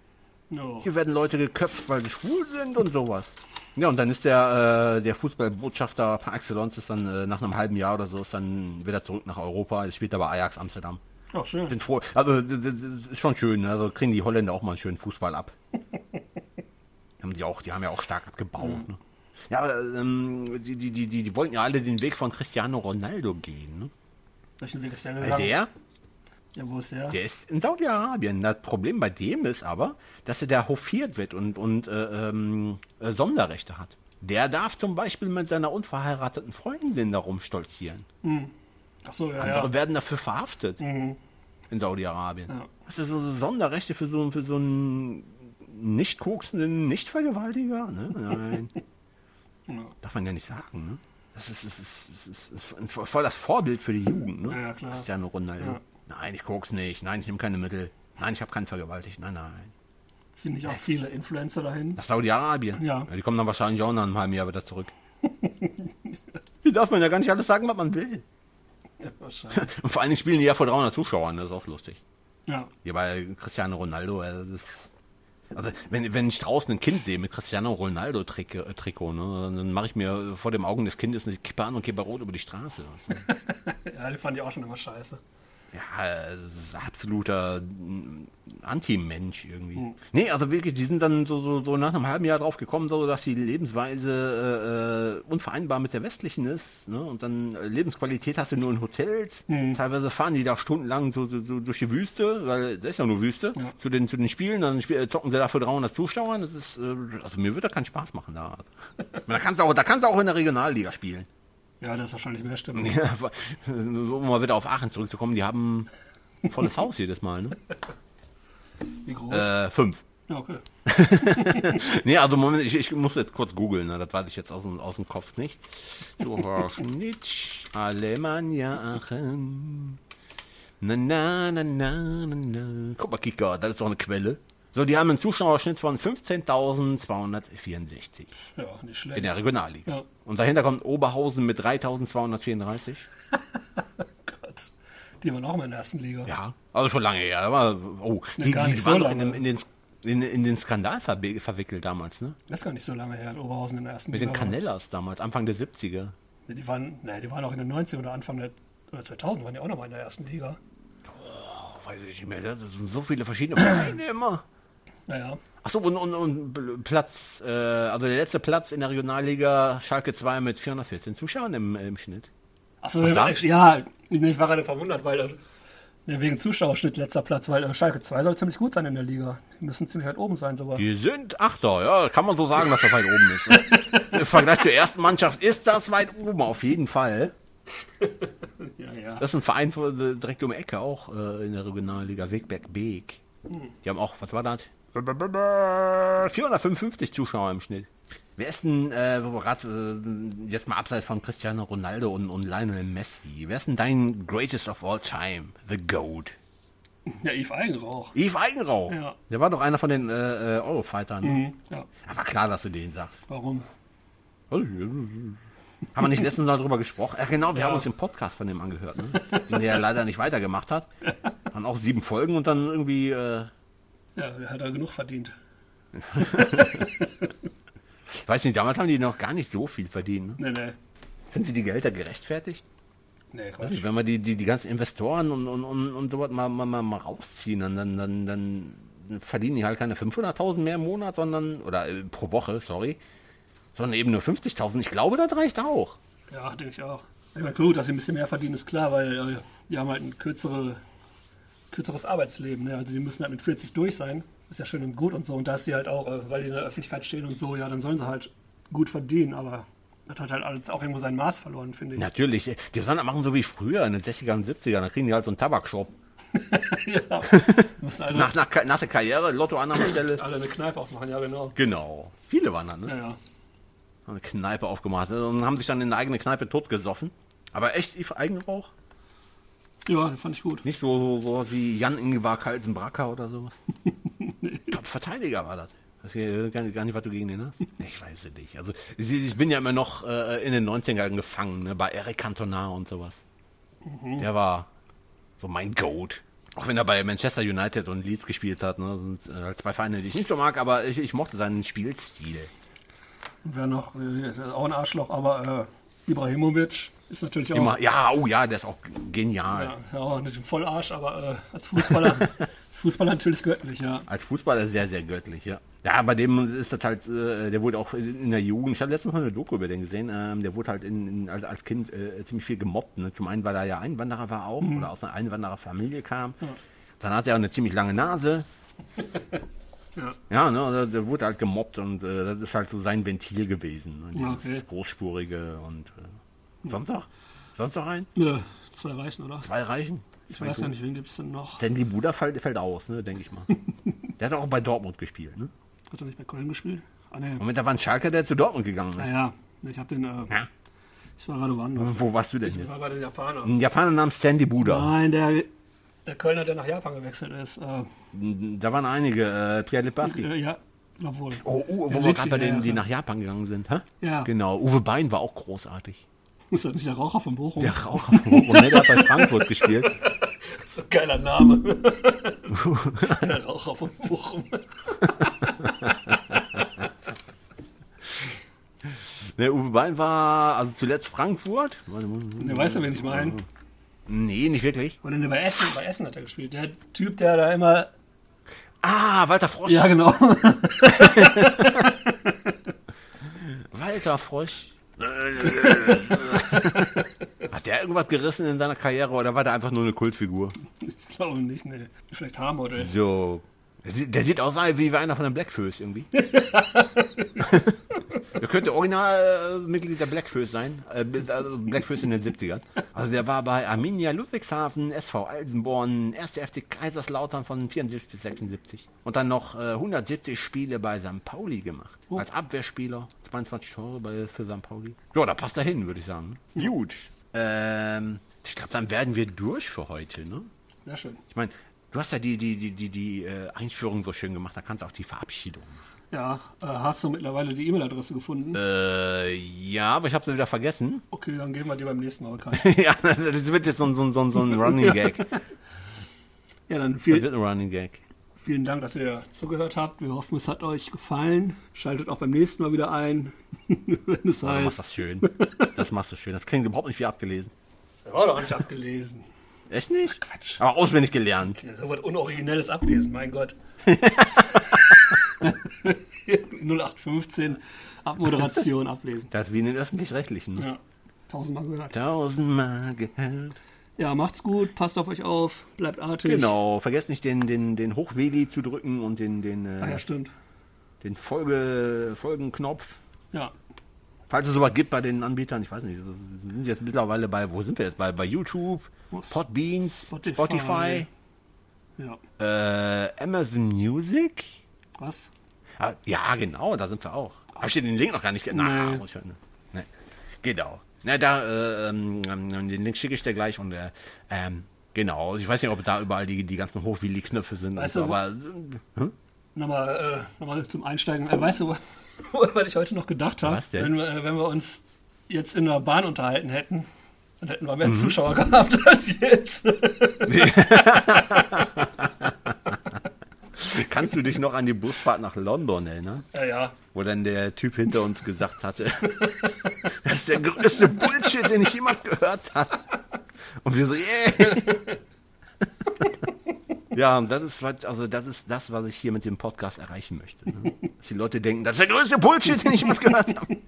No. Hier werden Leute geköpft, weil sie schwul sind und sowas. Ja, und dann ist der, äh, der Fußballbotschafter par excellence ist dann äh, nach einem halben Jahr oder so ist dann wieder zurück nach Europa. Er spielt aber Ajax Amsterdam. Ach, schön. Bin froh. Also, d- d- d- ist schon schön. ne? Also kriegen die Holländer auch mal einen schönen Fußball ab. haben die auch, die haben ja auch stark abgebaut. Ne? Ja, aber, ähm, die, die, die, die, wollten ja alle den Weg von Cristiano Ronaldo gehen. Ne? Welchen Weg ist der Weil gegangen? der, Ja, wo ist der? Der ist in Saudi-Arabien. Das Problem bei dem ist aber, dass er da hofiert wird und, und äh, ähm, äh, Sonderrechte hat. Der darf zum Beispiel mit seiner unverheirateten Freundin da rumstolzieren. Ach so, ja, Andere ja. werden dafür verhaftet Mhm. in Saudi-Arabien. Ja. Das ist so so Sonderrechte für so, für so einen nicht koksenden Nicht-Vergewaltiger. Ne? Nein. Ja. Darf man ja nicht sagen. Ne? Das ist, ist, ist, ist voll das Vorbild für die Jugend. Ne? Ja, ja, klar. Cristiano Ronaldo. Ja. Nein, ich koks nicht. Nein, ich nehme keine Mittel. Nein, ich habe keinen vergewaltigt. Nein, nein. Ziehen nicht auch viele Influencer dahin? Nach Saudi-Arabien. Ja. Die kommen dann wahrscheinlich auch nach einem halben Jahr wieder zurück. Hier darf man ja gar nicht alles sagen, was man will. Ja, wahrscheinlich. Und vor allen Dingen spielen die ja vor 300 Zuschauern. Das ist auch lustig. ja. Hier bei Cristiano Ronaldo, äh, das ist. Also, wenn, wenn ich draußen ein Kind sehe mit Cristiano Ronaldo-Trikot, äh, Trikot, ne, dann mache ich mir vor dem Augen des Kindes eine Kippe an und gehe bei Rot über die Straße. du? ja, die fand ich auch schon immer scheiße. Ja, absoluter Anti-Mensch irgendwie. Hm. Nee, also wirklich, die sind dann so, so, so nach einem halben Jahr drauf gekommen, so dass die Lebensweise äh, unvereinbar mit der westlichen ist. Ne? Und dann äh, Lebensqualität hast du nur in Hotels. Hm. Teilweise fahren die da stundenlang so, so, so durch die Wüste, weil das ist ja nur Wüste, Ja. zu, den, zu den Spielen. Dann spiel, äh, zocken sie da für 300 Zuschauer. Das ist, äh, also mir wird da keinen Spaß machen. Da, da kannst du auch, da kannst du auch in der Regionalliga spielen. Ja, da ist wahrscheinlich mehr Stimmung. Ja, um mal wieder auf Aachen zurückzukommen, die haben ein volles Haus jedes Mal, ne? Wie groß? Äh, fünf. Ja, okay. Nee, also Moment, ich, ich muss jetzt kurz googeln, ne? das weiß ich jetzt aus, dem- aus dem Kopf nicht. So, Horschnitsch, Alemannia Aachen. Na, na, na, na, na, na. Guck mal, Kicker, das ist doch eine Quelle. So, die haben einen Zuschauerschnitt von 15.264 Ja, nicht schlecht. in der Regionalliga. Ja. Und dahinter kommt Oberhausen mit 3.234. Gott. Die waren auch mal in der ersten Liga. Ja, also schon lange her. Aber, oh, die, gar die, die waren so doch in, dem, in, den, in, in den Skandal verwickelt damals, ne? Das ist gar nicht so lange her, Oberhausen in der ersten Mit Liga. den war. Canellas damals, Anfang der 70er. Nee, Die waren, nee, die waren auch in den 90 oder Anfang der oder 2000 waren die auch noch mal in der ersten Liga. Oh, weiß ich nicht mehr, das sind so viele verschiedene Vereine immer. Naja. Achso, und, und, und Platz, äh, also der letzte Platz in der Regionalliga Schalke 2 mit 414 Zuschauern im, im Schnitt. Achso, da? ja, ich war gerade verwundert, weil äh, wegen Zuschauerschnitt letzter Platz, weil äh, Schalke 2 soll ziemlich gut sein in der Liga. Die müssen ziemlich weit oben sein sogar. Die sind Achter, ja, kann man so sagen, dass das weit oben ist. Ne? Im Vergleich zur ersten Mannschaft ist das weit oben, auf jeden Fall. Ja, ja. Das ist ein Verein äh, direkt um die Ecke auch äh, in der Regionalliga, Wegberg Beek. Die haben auch, was war das? 455 Zuschauer im Schnitt. Wer ist denn, äh, äh, jetzt mal abseits von Cristiano Ronaldo und, und Lionel Messi, wer ist denn dein greatest of all time? The GOAT. Ja, Yves Eigenrauch. Yves Eigenrauch. Ja. Der war doch einer von den äh, äh, Eurofightern. Ne? Mhm. Ja, Aber klar, dass du den sagst. warum? Haben wir nicht letztens mal drüber gesprochen? Ja, genau, wir Ja. haben uns den Podcast von dem angehört, ne? den der leider nicht weitergemacht hat. Waren auch sieben Folgen und dann irgendwie, äh, Ja, der hat er genug verdient. ich weiß nicht, damals haben die noch gar nicht so viel verdient. Ne? Nee, nee. Finden Sie die Gehälter gerechtfertigt? Nee, Quatsch. Wenn wir die, die, die ganzen Investoren und, und, und, und sowas mal, mal, mal, mal rausziehen, dann, dann, dann, dann verdienen die halt keine 500.000 mehr im Monat, sondern, oder äh, pro Woche, sorry, sondern eben nur 50.000. Ich glaube, das reicht auch. Ja, denke ich auch. Ich meine, gut, dass sie ein bisschen mehr verdienen, ist klar, weil äh, die haben halt ein kürzere, kürzeres Arbeitsleben. Ne? Also die müssen halt mit 40 durch sein. Ist ja schön und gut und so. Und da ist sie halt auch, äh, weil die in der Öffentlichkeit stehen und so, ja, dann sollen sie halt gut verdienen. Aber das hat halt alles auch irgendwo sein Maß verloren, finde ich. Natürlich, die sollen das machen so wie früher in den 60er und 70er, dann kriegen die halt so einen Tabakshop. ja. Also Nach, nach, nach der Karriere, Lotto Stelle. alle eine Kneipe aufmachen, ja genau. Genau. Viele waren dann, ne? Ja, ja. Haben Eine Kneipe aufgemacht ne? und haben sich dann in der eigenen Kneipe totgesoffen. Aber echt Yves Eigenrauch? Ja, das fand ich gut. Nicht so, so, so wie Jan Ingvar Kalsenbracker oder sowas. Top-Verteidiger war das. Das hier, gar, nicht, gar nicht, was du gegen den hast. Ich weiß es nicht. Also ich, ich bin ja immer noch äh, in den 90ern gefangen, ne? bei Eric Cantona und sowas. Der war so mein Goat. Auch wenn er bei Manchester United und Leeds gespielt hat. Ne? Das sind äh, zwei Vereine, die ich nicht so mag, aber ich, ich mochte seinen Spielstil. Und wer noch, äh, ist auch ein Arschloch, aber äh, Ibrahimovic ist natürlich auch. Immer, ja, oh ja, der ist auch genial. Ja, ja, ein Vollarsch, aber äh, als Fußballer, als Fußballer natürlich göttlich, ja. Als Fußballer sehr, sehr göttlich, ja. Ja, bei dem ist das halt, äh, der wurde auch in der Jugend, ich habe letztens noch eine Doku über den gesehen, ähm, der wurde halt in, in, als, als Kind äh, ziemlich viel gemobbt. Ne? Zum einen, weil er ja Einwanderer war auch oder aus einer Einwandererfamilie kam. Dann hat er auch eine ziemlich lange Nase. Ja. Ja, ne, also der wurde halt gemobbt und äh, das ist halt so sein Ventil gewesen. Ne? Dieses Okay. großspurige und Sonst noch ein? ja. Zwei reichen, oder? Zwei reichen? Ich weiß ja nicht, wen gibt es denn noch? Denn die Buda fällt, fällt aus, ne, denke ich mal. der hat auch bei Dortmund gespielt, ne? Hat er nicht bei Köln gespielt? Ah, ne. Und da war ein Schalker, der zu Dortmund gegangen ist. Naja, ich hab den, äh, Ja. ich war gerade woanders. Wo warst du denn Ich jetzt? war bei den Japanern. Ein Japaner namens Sandy Buda. Nein, der, der Kölner, der nach Japan gewechselt ist. Äh, Da waren einige, äh, Pierre Littbarski. äh, ja, glaub wohl. Oh, uh, wo wir gerade bei denen, die nach Japan gegangen sind, hä? Ja. Genau, Uwe Bein war auch großartig. Ist das nicht der Raucher von Bochum? Der Raucher von Bochum, ne, der hat bei Frankfurt gespielt. Das ist ein geiler Name. der Raucher von Bochum. Der Uwe Bein war, also zuletzt Frankfurt. Der weißt du, wen ich meine? Nee, nicht wirklich. Oder ne, bei Essen, bei Essen hat er gespielt. Der Typ, der da immer. Ah, Walter Frosch. Ja, genau. Walter Frosch. Hat der irgendwas gerissen in seiner Karriere oder war der einfach nur eine Kultfigur? Ich glaube nicht, ne. Vielleicht Haarmodell. So. Der sieht, aus wie einer von den Blackfoes irgendwie. der könnte original äh, Mitglied der Blackfoes sein. Äh, also Blackfoes in den 70ern. Also der war bei Arminia Ludwigshafen, SV Alsenborn, 1. FC Kaiserslautern von 74 bis 76. Und dann noch äh, 170 Spiele bei St. Pauli gemacht. Als Abwehrspieler. 22 Tore bei, für St. Pauli. Ja, da passt er hin, würde ich sagen. Gut. Ähm, ich glaube, dann werden wir durch für heute, ne? Sehr schön. Ich meine, du hast ja die, die, die, die, die äh, Einführung so schön gemacht, da kannst du auch die Verabschiedung. Ja, äh, hast du mittlerweile die E-Mail-Adresse gefunden? Äh, ja, aber ich habe sie wieder vergessen. Okay, dann geben wir die beim nächsten Mal bekannt. ja, das wird jetzt so, ein- so, so, so ein Running Gag. Das Ja, dann viel, wird ein Running Gag. vielen Dank, dass ihr zugehört habt. Wir hoffen, es hat euch gefallen. Schaltet auch beim nächsten Mal wieder ein, wenn es machst heißt. das schön. Das machst du schön. Das klingt überhaupt nicht wie abgelesen. War doch nicht abgelesen. Echt nicht? Quatsch. Aber auswendig gelernt. Ja, so was Unoriginelles ablesen, mein Gott. 0815 Abmoderation ablesen. Das ist wie in den Öffentlich-Rechtlichen. Ja, tausendmal gehört. Tausendmal gehört. Ja, macht's gut, passt auf euch auf, bleibt artig. Genau, vergesst nicht den, den, den Hochweli zu drücken und den, den, äh, Ah ja, stimmt. den Folge, Folgenknopf. Ja, Falls es sowas gibt bei den Anbietern, ich weiß nicht, sind jetzt mittlerweile bei, wo sind wir jetzt? Bei, bei YouTube, Was? Podbeans, Spotify. Spotify, ja. äh, Amazon Music. Was? Ah, Ja, genau, da sind wir auch. Hab ich dir den Link noch gar nicht ge- Na, Nee. muss ich hören. Nee. Genau. Na, da, äh, ähm, ähm, den Link schicke ich dir gleich und äh, ähm, genau. Ich weiß nicht, ob da überall die, die ganzen Hochwilli-Knöpfe sind. Weißt du, aber hm? Nochmal, äh, nochmal zum Einsteigen. Äh, weißt du, was ich heute noch gedacht habe? Wenn wir, äh, wenn wir uns jetzt in der Bahn unterhalten hätten, dann hätten wir mehr Zuschauer gehabt als jetzt. kannst du dich noch an die Busfahrt nach London erinnern? ja, ja. Wo dann der Typ hinter uns gesagt hatte, das ist der größte Bullshit, den ich jemals gehört habe. Und wir so, yeah. Ja, und das ist, was, also das ist das, was ich hier mit dem Podcast erreichen möchte. Ne? Dass die Leute denken, das ist der größte Bullshit, den ich jemals gehört habe.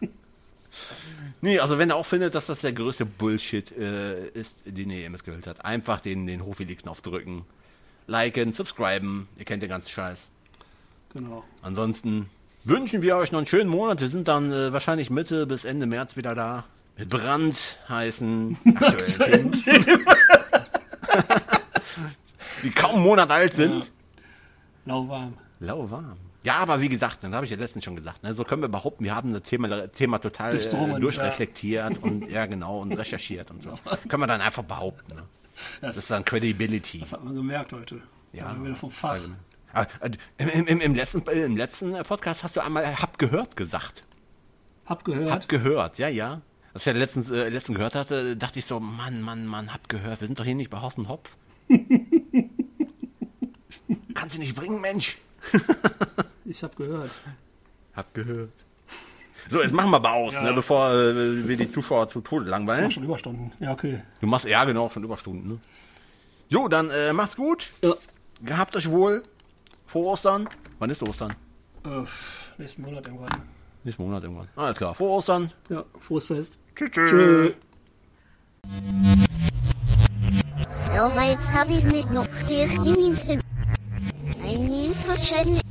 Nee, also wenn er auch findet, dass das der größte Bullshit äh, ist, den ihr jemals gehört habt, einfach den, den Hochwilli-Knopf drücken, liken, subscriben, ihr kennt den ganzen Scheiß. Genau. Ansonsten wünschen wir euch noch einen schönen Monat. Wir sind dann äh, wahrscheinlich Mitte bis Ende März wieder da. Mit Brand heißen aktuellen Themen. Die kaum einen Monat alt sind. Lauwarm. Lauwarm. Ja, aber wie gesagt, dann habe ich ja letztens schon gesagt, ne, so können wir behaupten, wir haben das Thema, Thema total äh, durchreflektiert und ja genau und recherchiert und so. können wir dann einfach behaupten. Ne? Das ist dann Credibility. Das hat man gemerkt heute. Ja. Ja. Wieder vom Fach. Äh, Im, im, im, letzten, äh, Im letzten Podcast hast du einmal äh, hab gehört gesagt. Hab gehört. Hab gehört, ja, ja. Als ich ja letztens, äh, letzten gehört hatte, dachte ich so, Mann, Mann, Mann, hab gehört. Wir sind doch hier nicht bei Horst und Hopf. Kannst du nicht bringen, Mensch. ich hab gehört. Hab gehört. So, jetzt machen wir aber aus, Ja. ne, bevor äh, wir die Zuschauer zu Tode langweilen. schon Überstunden. Ja, okay. Du machst, ja genau, schon Überstunden, ne? So, dann äh, macht's gut. Ja. Gehabt euch wohl. Frohe Ostern. Wann ist Ostern? Äh, nächsten Monat irgendwann. Nächsten Monat irgendwann. Alles klar. Frohe Ostern. Ja, frohes Fest. Tschüss. tschüss. Tschö. Ja, jetzt habe ich nicht noch der Minuten. Ein so schön.